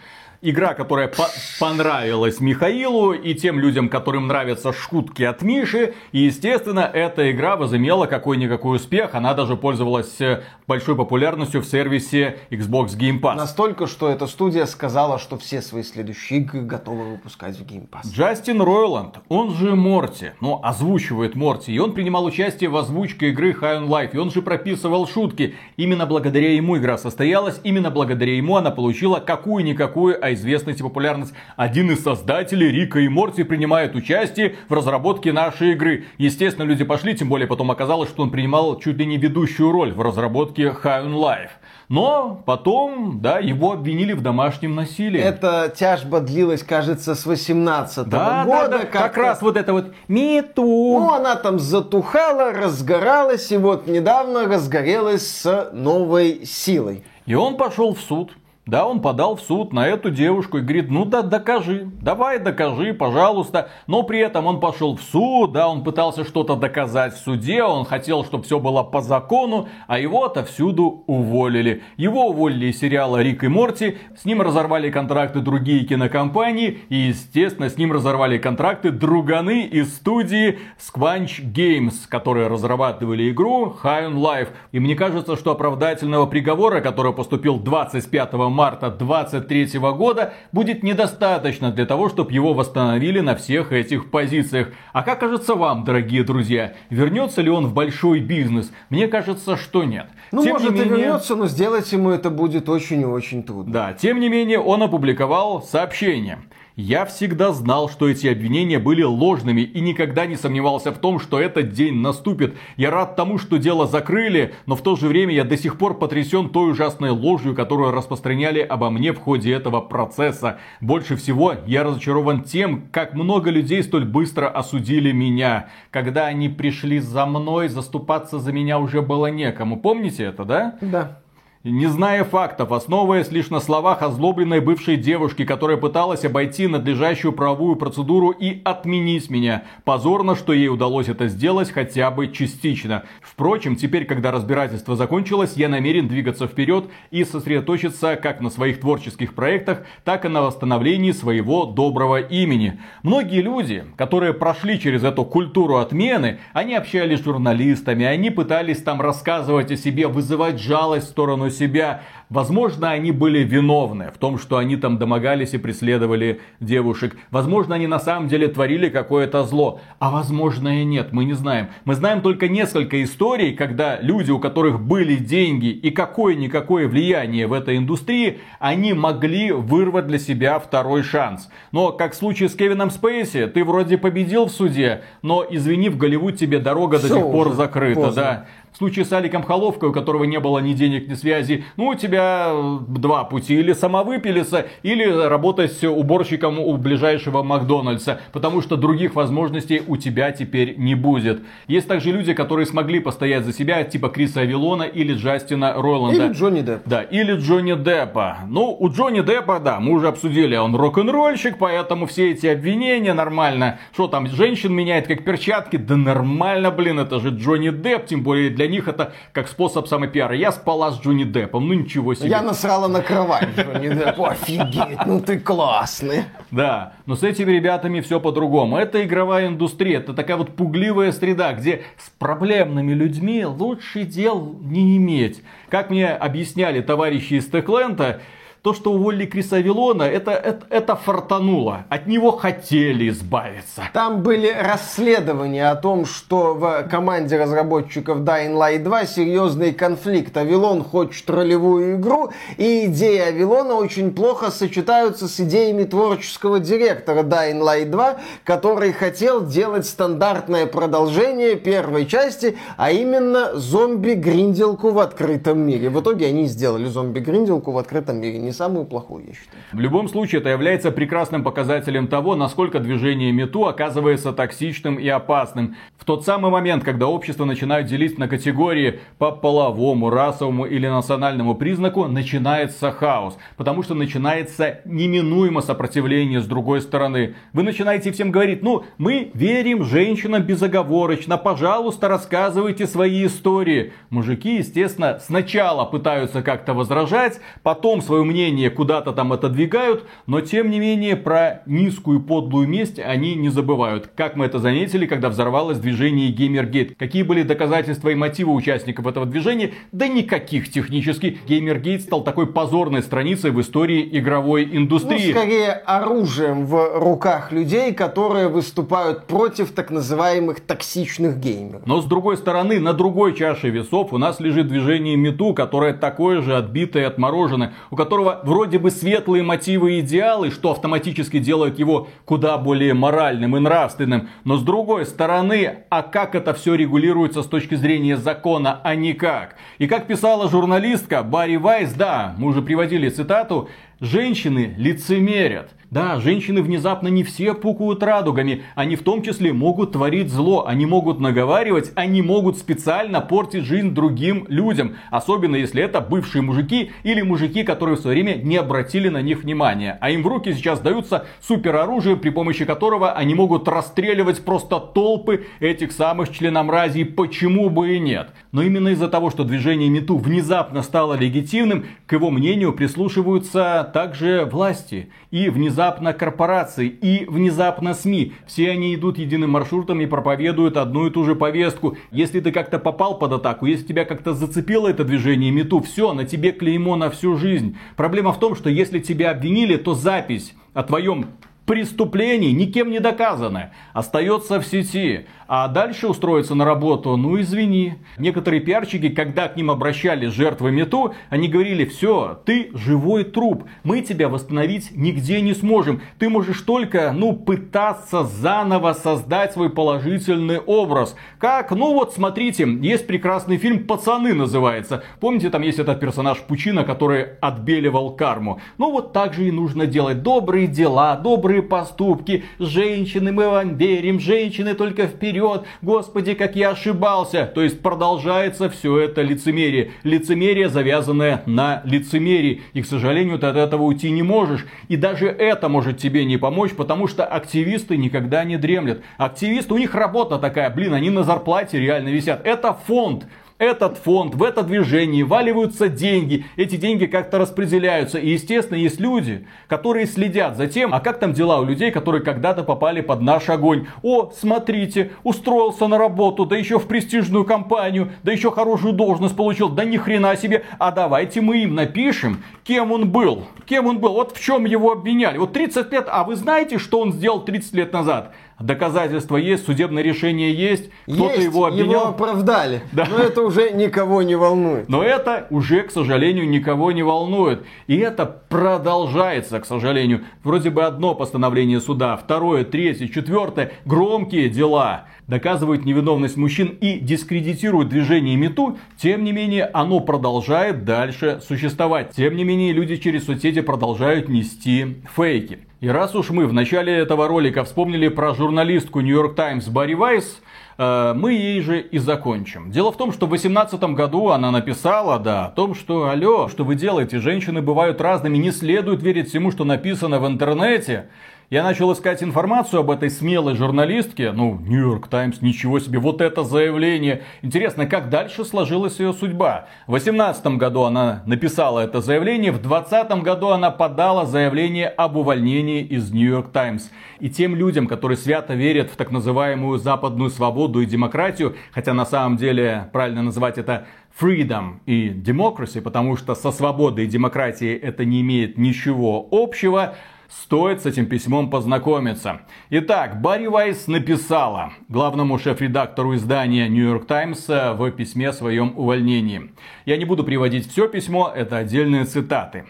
игра, которая по понравилась Михаилу и тем людям, которым нравятся шутки от Миши. И, естественно, эта игра возымела какой-никакой успех. Она даже пользовалась э, большой популярностью в сервисе Xbox Game Pass. Настолько, что эта студия сказала, что все свои следующие игры готовы выпускать в Game Pass. Джастин Ройланд, он же Морти, ну, озвучивает Морти. И он принимал участие в озвучке игры High on Life. И он же прописывал шутки. Именно благодаря ему игра состоялась. Именно благодаря ему она получила какую-никакую известность и популярность. Один из создателей Рика и Морти принимает участие в разработке нашей игры. Естественно, люди пошли, тем более потом оказалось, что он принимал чуть ли не ведущую роль в разработке High on Life. Но потом, да, его обвинили в домашнем насилии. Эта тяжба длилась, кажется, с 18 -го да, года. Да, да, как, как раз вот это вот мету. Ну, она там затухала, разгоралась, и вот недавно разгорелась с новой силой. И он пошел в суд. Да, он подал в суд на эту девушку и говорит, ну да, докажи, давай докажи, пожалуйста. Но при этом он пошел в суд, да, он пытался что-то доказать в суде, он хотел, чтобы все было по закону, а его отовсюду уволили. Его уволили из сериала Рик и Морти, с ним разорвали контракты другие кинокомпании, и, естественно, с ним разорвали контракты друганы из студии Squanch Games, которые разрабатывали игру High on Life. И мне кажется, что оправдательного приговора, который поступил 25 марта 2023 года будет недостаточно для того, чтобы его восстановили на всех этих позициях. А как кажется вам, дорогие друзья, вернется ли он в большой бизнес? Мне кажется, что нет. Ну, тем может не менее... и вернется, но сделать ему это будет очень и очень трудно. Да, тем не менее, он опубликовал сообщение. Я всегда знал, что эти обвинения были ложными и никогда не сомневался в том, что этот день наступит. Я рад тому, что дело закрыли, но в то же время я до сих пор потрясен той ужасной ложью, которую распространяли обо мне в ходе этого процесса. Больше всего я разочарован тем, как много людей столь быстро осудили меня. Когда они пришли за мной, заступаться за меня уже было некому. Помните это, да? Да. Не зная фактов, основываясь лишь на словах озлобленной бывшей девушки, которая пыталась обойти надлежащую правовую процедуру и отменить меня. Позорно, что ей удалось это сделать хотя бы частично. Впрочем, теперь, когда разбирательство закончилось, я намерен двигаться вперед и сосредоточиться как на своих творческих проектах, так и на восстановлении своего доброго имени. Многие люди, которые прошли через эту культуру отмены, они общались с журналистами, они пытались там рассказывать о себе, вызывать жалость в сторону себя. Возможно, они были виновны в том, что они там домогались и преследовали девушек. Возможно, они на самом деле творили какое-то зло. А возможно и нет, мы не знаем. Мы знаем только несколько историй, когда люди, у которых были деньги и какое-никакое влияние в этой индустрии, они могли вырвать для себя второй шанс. Но, как в случае с Кевином Спейси, ты вроде победил в суде, но, извини, в Голливуд тебе дорога Все до сих пор закрыта. Поздно. Да. В случае с Аликом Холовкой, у которого не было ни денег, ни связи, ну, у тебя э, два пути. Или самовыпилиться, или работать уборщиком у ближайшего Макдональдса. Потому что других возможностей у тебя теперь не будет. Есть также люди, которые смогли постоять за себя, типа Криса Авилона или Джастина Ройланда. Или Джонни Деппа. Да, или Джонни Деппа. Ну, у Джонни Деппа, да, мы уже обсудили, он рок-н-ролльщик, поэтому все эти обвинения нормально. Что там, женщин меняет как перчатки? Да нормально, блин, это же Джонни Депп, тем более для них это как способ самопиара. Я спала с Джонни Деппом, ну ничего себе. Я насрала на кровать Джонни Деппу, офигеть, ну ты классный. Да, но с этими ребятами все по-другому. Это игровая индустрия, это такая вот пугливая среда, где с проблемными людьми лучше дел не иметь. Как мне объясняли товарищи из Техленда, То, что уволили Криса Авилона, это, это, это фартануло. От него хотели избавиться. Там были расследования о том, что в команде разработчиков Dying Light 2 серьезный конфликт. Авилон хочет ролевую игру, и идеи Авилона очень плохо сочетаются с идеями творческого директора Dying Light 2, который хотел делать стандартное продолжение первой части, а именно зомби-гринделку в открытом мире. В итоге они сделали зомби-гринделку в открытом мире. Не самую плохую, я считаю. В любом случае, это является прекрасным показателем того, насколько движение мету оказывается токсичным и опасным. В тот самый момент, когда общество начинает делить на категории по половому, расовому или национальному признаку, начинается хаос. Потому что начинается неминуемо сопротивление с другой стороны. Вы начинаете всем говорить, ну, мы верим женщинам безоговорочно, пожалуйста, рассказывайте свои истории. Мужики, естественно, сначала пытаются как-то возражать, потом свое мнение куда-то там отодвигают, но тем не менее про низкую подлую месть они не забывают. Как мы это заметили, когда взорвалось движение Gamergate. Какие были доказательства и мотивы участников этого движения? Да никаких технически. Gamergate стал такой позорной страницей в истории игровой индустрии. Ну, скорее оружием в руках людей, которые выступают против так называемых токсичных геймеров. Но с другой стороны, на другой чаше весов у нас лежит движение Мету, которое такое же отбитое и отмороженное, у которого вроде бы светлые мотивы и идеалы, что автоматически делает его куда более моральным и нравственным. Но с другой стороны, а как это все регулируется с точки зрения закона, а никак? И как писала журналистка Барри Вайс, да, мы уже приводили цитату, женщины лицемерят. Да, женщины внезапно не все пукают радугами. Они в том числе могут творить зло. Они могут наговаривать. Они могут специально портить жизнь другим людям. Особенно если это бывшие мужики или мужики, которые в свое время не обратили на них внимания. А им в руки сейчас даются супероружие, при помощи которого они могут расстреливать просто толпы этих самых членомразий. Почему бы и нет? Но именно из-за того, что движение МИТУ внезапно стало легитимным, к его мнению прислушиваются также власти. И внезапно корпорации, и внезапно СМИ. Все они идут единым маршрутом и проповедуют одну и ту же повестку. Если ты как-то попал под атаку, если тебя как-то зацепило это движение МИТУ, все, на тебе клеймо на всю жизнь. Проблема в том, что если тебя обвинили, то запись о твоем преступлений, никем не доказанное, остается в сети. А дальше устроиться на работу, ну извини. Некоторые пиарщики, когда к ним обращались жертвы мету, они говорили, все, ты живой труп, мы тебя восстановить нигде не сможем. Ты можешь только, ну, пытаться заново создать свой положительный образ. Как? Ну вот, смотрите, есть прекрасный фильм «Пацаны» называется. Помните, там есть этот персонаж Пучина, который отбеливал карму. Ну вот так же и нужно делать. Добрые дела, добрые поступки. Женщины, мы вам верим, женщины только вперед, Господи, как я ошибался. То есть продолжается все это лицемерие. Лицемерие, завязанное на лицемерии. И, к сожалению, ты от этого уйти не можешь. И даже это может тебе не помочь, потому что активисты никогда не дремлят. Активисты, у них работа такая, блин, они на зарплате реально висят. Это фонд этот фонд, в это движение валиваются деньги. Эти деньги как-то распределяются. И, естественно, есть люди, которые следят за тем, а как там дела у людей, которые когда-то попали под наш огонь. О, смотрите, устроился на работу, да еще в престижную компанию, да еще хорошую должность получил, да ни хрена себе. А давайте мы им напишем, кем он был. Кем он был, вот в чем его обвиняли. Вот 30 лет, а вы знаете, что он сделал 30 лет назад? Доказательства есть, судебное решение есть, кто-то его обвинял. его оправдали, да. но это уже никого не волнует. Но это уже, к сожалению, никого не волнует. И это продолжается, к сожалению. Вроде бы одно постановление суда, второе, третье, четвертое, громкие дела доказывают невиновность мужчин и дискредитируют движение МИТУ, тем не менее оно продолжает дальше существовать. Тем не менее люди через соцсети продолжают нести фейки. И раз уж мы в начале этого ролика вспомнили про журналистку York Times Барри Вайс, э, мы ей же и закончим. Дело в том, что в 2018 году она написала, да, о том, что, алло, что вы делаете, женщины бывают разными, не следует верить всему, что написано в интернете. Я начал искать информацию об этой смелой журналистке. Ну, Нью-Йорк Таймс, ничего себе, вот это заявление. Интересно, как дальше сложилась ее судьба? В 2018 году она написала это заявление, в 2020 году она подала заявление об увольнении из Нью-Йорк Таймс. И тем людям, которые свято верят в так называемую западную свободу и демократию, хотя на самом деле правильно называть это Freedom и Democracy, потому что со свободой и демократией это не имеет ничего общего, Стоит с этим письмом познакомиться. Итак, Барри Вайс написала главному шеф-редактору издания York Times в письме о своем увольнении. Я не буду приводить все письмо, это отдельные цитаты.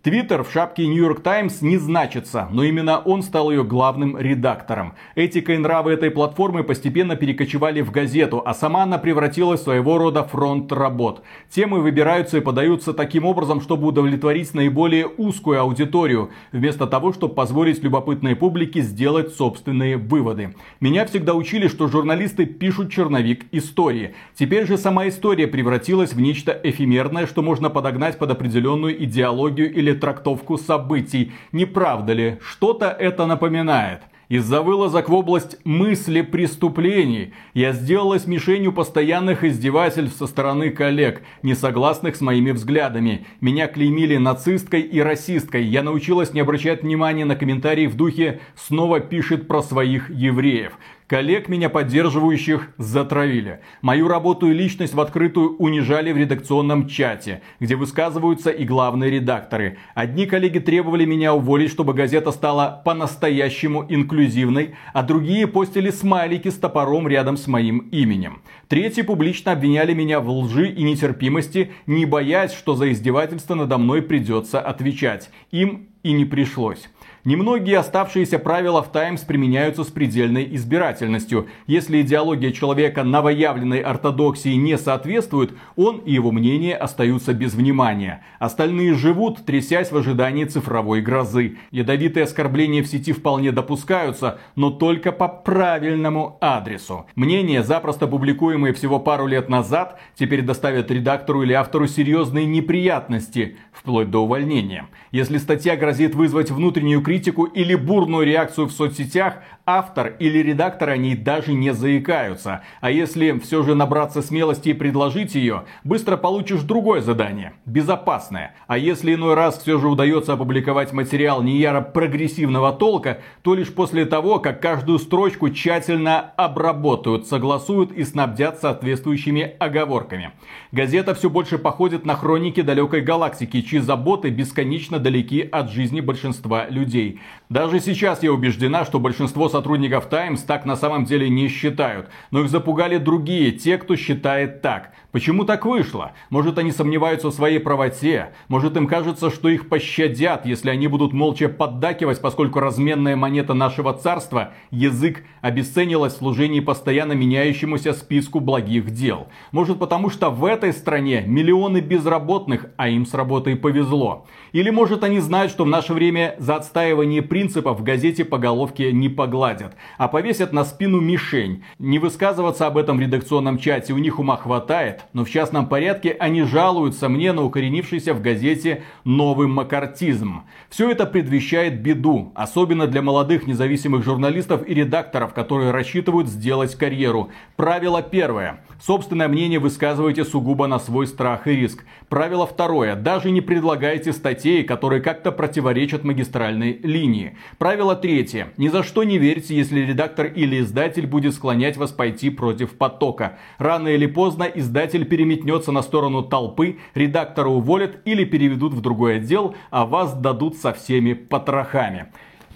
Твиттер в шапке York Times не значится, но именно он стал ее главным редактором. Этика и нравы этой платформы постепенно перекочевали в газету, а сама она превратилась в своего рода фронт работ. Темы выбираются и подаются таким образом, чтобы удовлетворить наиболее узкую аудиторию, вместо того, чтобы позволить любопытной публике сделать собственные выводы. Меня всегда учили, что журналисты пишут черновик истории. Теперь же сама история превратилась в нечто эфемерное, что можно подогнать под определенную идеологию или или трактовку событий. Не правда ли? Что-то это напоминает. Из-за вылазок в область мысли преступлений я сделалась мишенью постоянных издевательств со стороны коллег, не согласных с моими взглядами. Меня клеймили нацисткой и расисткой. Я научилась не обращать внимания на комментарии в духе «снова пишет про своих евреев». Коллег, меня поддерживающих, затравили. Мою работу и личность в открытую унижали в редакционном чате, где высказываются и главные редакторы. Одни коллеги требовали меня уволить, чтобы газета стала по-настоящему инклюзивной, а другие постили смайлики с топором рядом с моим именем. Третьи публично обвиняли меня в лжи и нетерпимости, не боясь, что за издевательство надо мной придется отвечать. Им и не пришлось. Немногие оставшиеся правила в Таймс применяются с предельной избирательностью. Если идеология человека новоявленной ортодоксии не соответствует, он и его мнение остаются без внимания. Остальные живут, трясясь в ожидании цифровой грозы. Ядовитые оскорбления в сети вполне допускаются, но только по правильному адресу. Мнения, запросто публикуемые всего пару лет назад, теперь доставят редактору или автору серьезные неприятности, вплоть до увольнения. Если статья грозит вызвать внутреннюю критику, критику или бурную реакцию в соцсетях, автор или редактор о ней даже не заикаются. А если все же набраться смелости и предложить ее, быстро получишь другое задание, безопасное. А если иной раз все же удается опубликовать материал неяро прогрессивного толка, то лишь после того, как каждую строчку тщательно обработают, согласуют и снабдят соответствующими оговорками. Газета все больше походит на хроники далекой галактики, чьи заботы бесконечно далеки от жизни большинства людей. Даже сейчас я убеждена, что большинство сотрудников Times так на самом деле не считают. Но их запугали другие, те, кто считает так. Почему так вышло? Может они сомневаются в своей правоте? Может им кажется, что их пощадят, если они будут молча поддакивать, поскольку разменная монета нашего царства, язык, обесценилась в служении постоянно меняющемуся списку благих дел? Может потому, что в этой стране миллионы безработных, а им с работой повезло? Или может они знают, что в наше время за отстаивание принципов в газете по головке не погладят, а повесят на спину мишень? Не высказываться об этом в редакционном чате у них ума хватает, но в частном порядке они жалуются мне на укоренившийся в газете новый макартизм. Все это предвещает беду, особенно для молодых независимых журналистов и редакторов, которые рассчитывают сделать карьеру. Правило первое. Собственное мнение высказывайте сугубо на свой страх и риск. Правило второе. Даже не предлагайте статей, которые как-то противоречат магистральной линии. Правило третье. Ни за что не верьте, если редактор или издатель будет склонять вас пойти против потока. Рано или поздно издатель переметнется на сторону толпы, редактора уволят или переведут в другой отдел, а вас дадут со всеми потрохами.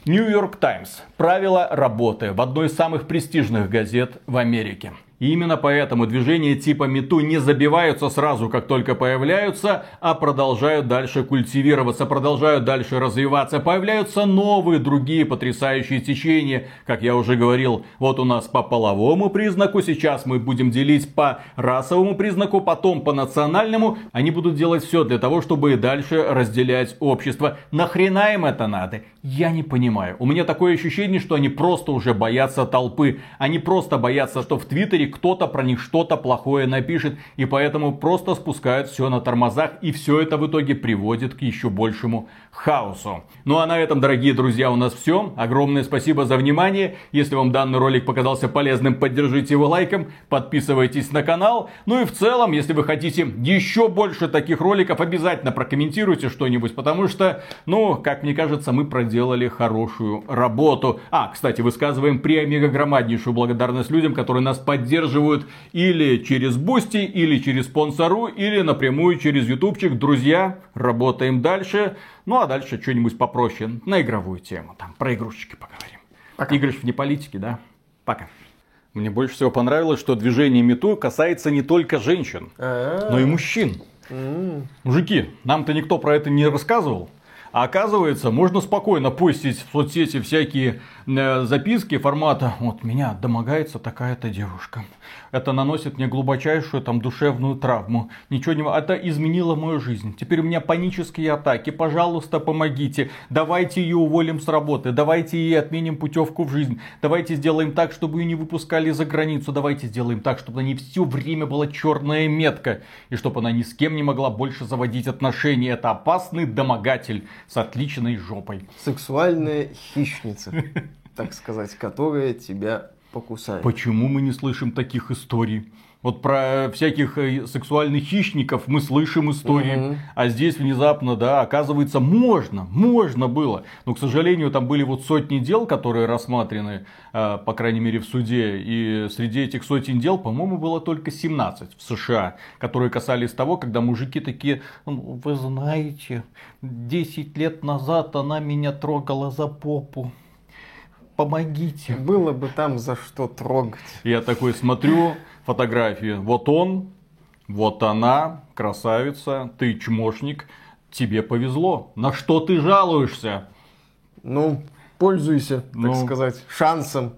York Times. Правила работы в одной из самых престижных газет в Америке. И именно поэтому движения типа Мету не забиваются сразу, как только появляются, а продолжают дальше культивироваться, продолжают дальше развиваться. Появляются новые, другие потрясающие течения. Как я уже говорил, вот у нас по половому признаку, сейчас мы будем делить по расовому признаку, потом по национальному. Они будут делать все для того, чтобы дальше разделять общество. Нахрена им это надо? Я не понимаю. У меня такое ощущение, что они просто уже боятся толпы. Они просто боятся, что в Твиттере кто-то про них что-то плохое напишет, и поэтому просто спускают все на тормозах, и все это в итоге приводит к еще большему хаосу. Ну а на этом, дорогие друзья, у нас все. Огромное спасибо за внимание. Если вам данный ролик показался полезным, поддержите его лайком, подписывайтесь на канал. Ну и в целом, если вы хотите еще больше таких роликов, обязательно прокомментируйте что-нибудь, потому что, ну, как мне кажется, мы проделали хорошую работу. А, кстати, высказываем преомега громаднейшую благодарность людям, которые нас поддерживают поддерживают или через Boosty, или через спонсорку, или напрямую через ютубчик. Друзья, работаем дальше. Ну а дальше что-нибудь попроще, на игровую тему. Там про игрушечки поговорим. Пока. Игры вне политики, да? Пока. Мне больше всего понравилось, что движение MeToo касается не только женщин, А-а-а. но и мужчин. Mm. Мужики, нам-то никто про это не рассказывал. А оказывается, можно спокойно постить в соцсети всякие записки формата «Вот меня домогается такая-то девушка. Это наносит мне глубочайшую там душевную травму. Ничего не... Это изменило мою жизнь. Теперь у меня панические атаки. Пожалуйста, помогите. Давайте ее уволим с работы. Давайте ей отменим путевку в жизнь. Давайте сделаем так, чтобы ее не выпускали за границу. Давайте сделаем так, чтобы на ней все время была черная метка. И чтобы она ни с кем не могла больше заводить отношения. Это опасный домогатель с отличной жопой. Сексуальная хищница, так сказать, которая тебя покусает. Почему мы не слышим таких историй? Вот про всяких э, сексуальных хищников мы слышим истории, угу. а здесь внезапно, да, оказывается, можно, можно было. Но, к сожалению, там были вот сотни дел, которые рассмотрены, э, по крайней мере, в суде. И среди этих сотен дел, по-моему, было только 17 в США, которые касались того, когда мужики такие, «Ну, вы знаете, 10 лет назад она меня трогала за попу помогите. Было бы там за что трогать. Я такой смотрю фотографии. Вот он, вот она, красавица, ты чмошник, тебе повезло. На что ты жалуешься? Ну, пользуйся, так ну, сказать, шансом.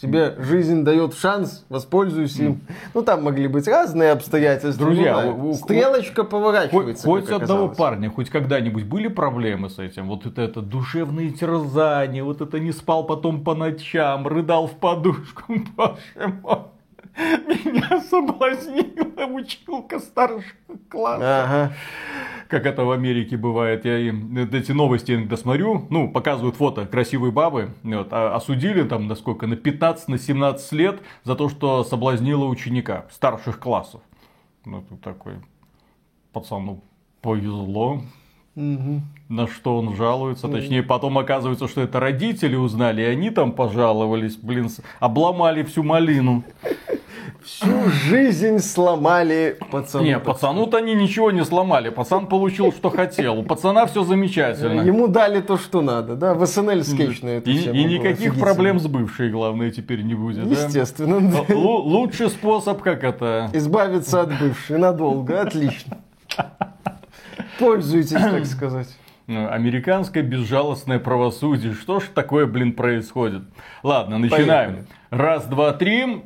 Тебе жизнь дает шанс, воспользуйся им. Ну, там могли быть разные обстоятельства. Друзья, ну, да, стрелочка поворачивается. Хоть, хоть одного парня, хоть когда-нибудь были проблемы с этим? Вот это, это душевные терзания, вот это не спал потом по ночам, рыдал в подушку, боже мой. Меня соблазнила училка старшего класса. Ага. Как это в Америке бывает. Я им эти новости иногда смотрю. Ну, показывают фото красивой бабы. Вот, а, осудили там, на 15, на 17 лет за то, что соблазнила ученика старших классов. Ну, тут такой пацану повезло. Угу. На что он жалуется, точнее, потом оказывается, что это родители узнали, и они там пожаловались, блин, обломали всю малину. Всю жизнь сломали пацану. Не, пацану-то они ничего не сломали. Пацан получил, что хотел. У пацана все замечательно. Ему дали то, что надо, да? В СНЛ скетч на эту И, и никаких проблем с бывшей, главное, теперь не будет. Естественно. Да? Лучший способ, как это? Избавиться от бывшей надолго. Отлично. Пользуйтесь, так сказать. Ну, американское безжалостное правосудие. Что ж такое, блин, происходит? Ладно, начинаем. Поехали. Раз, два, три.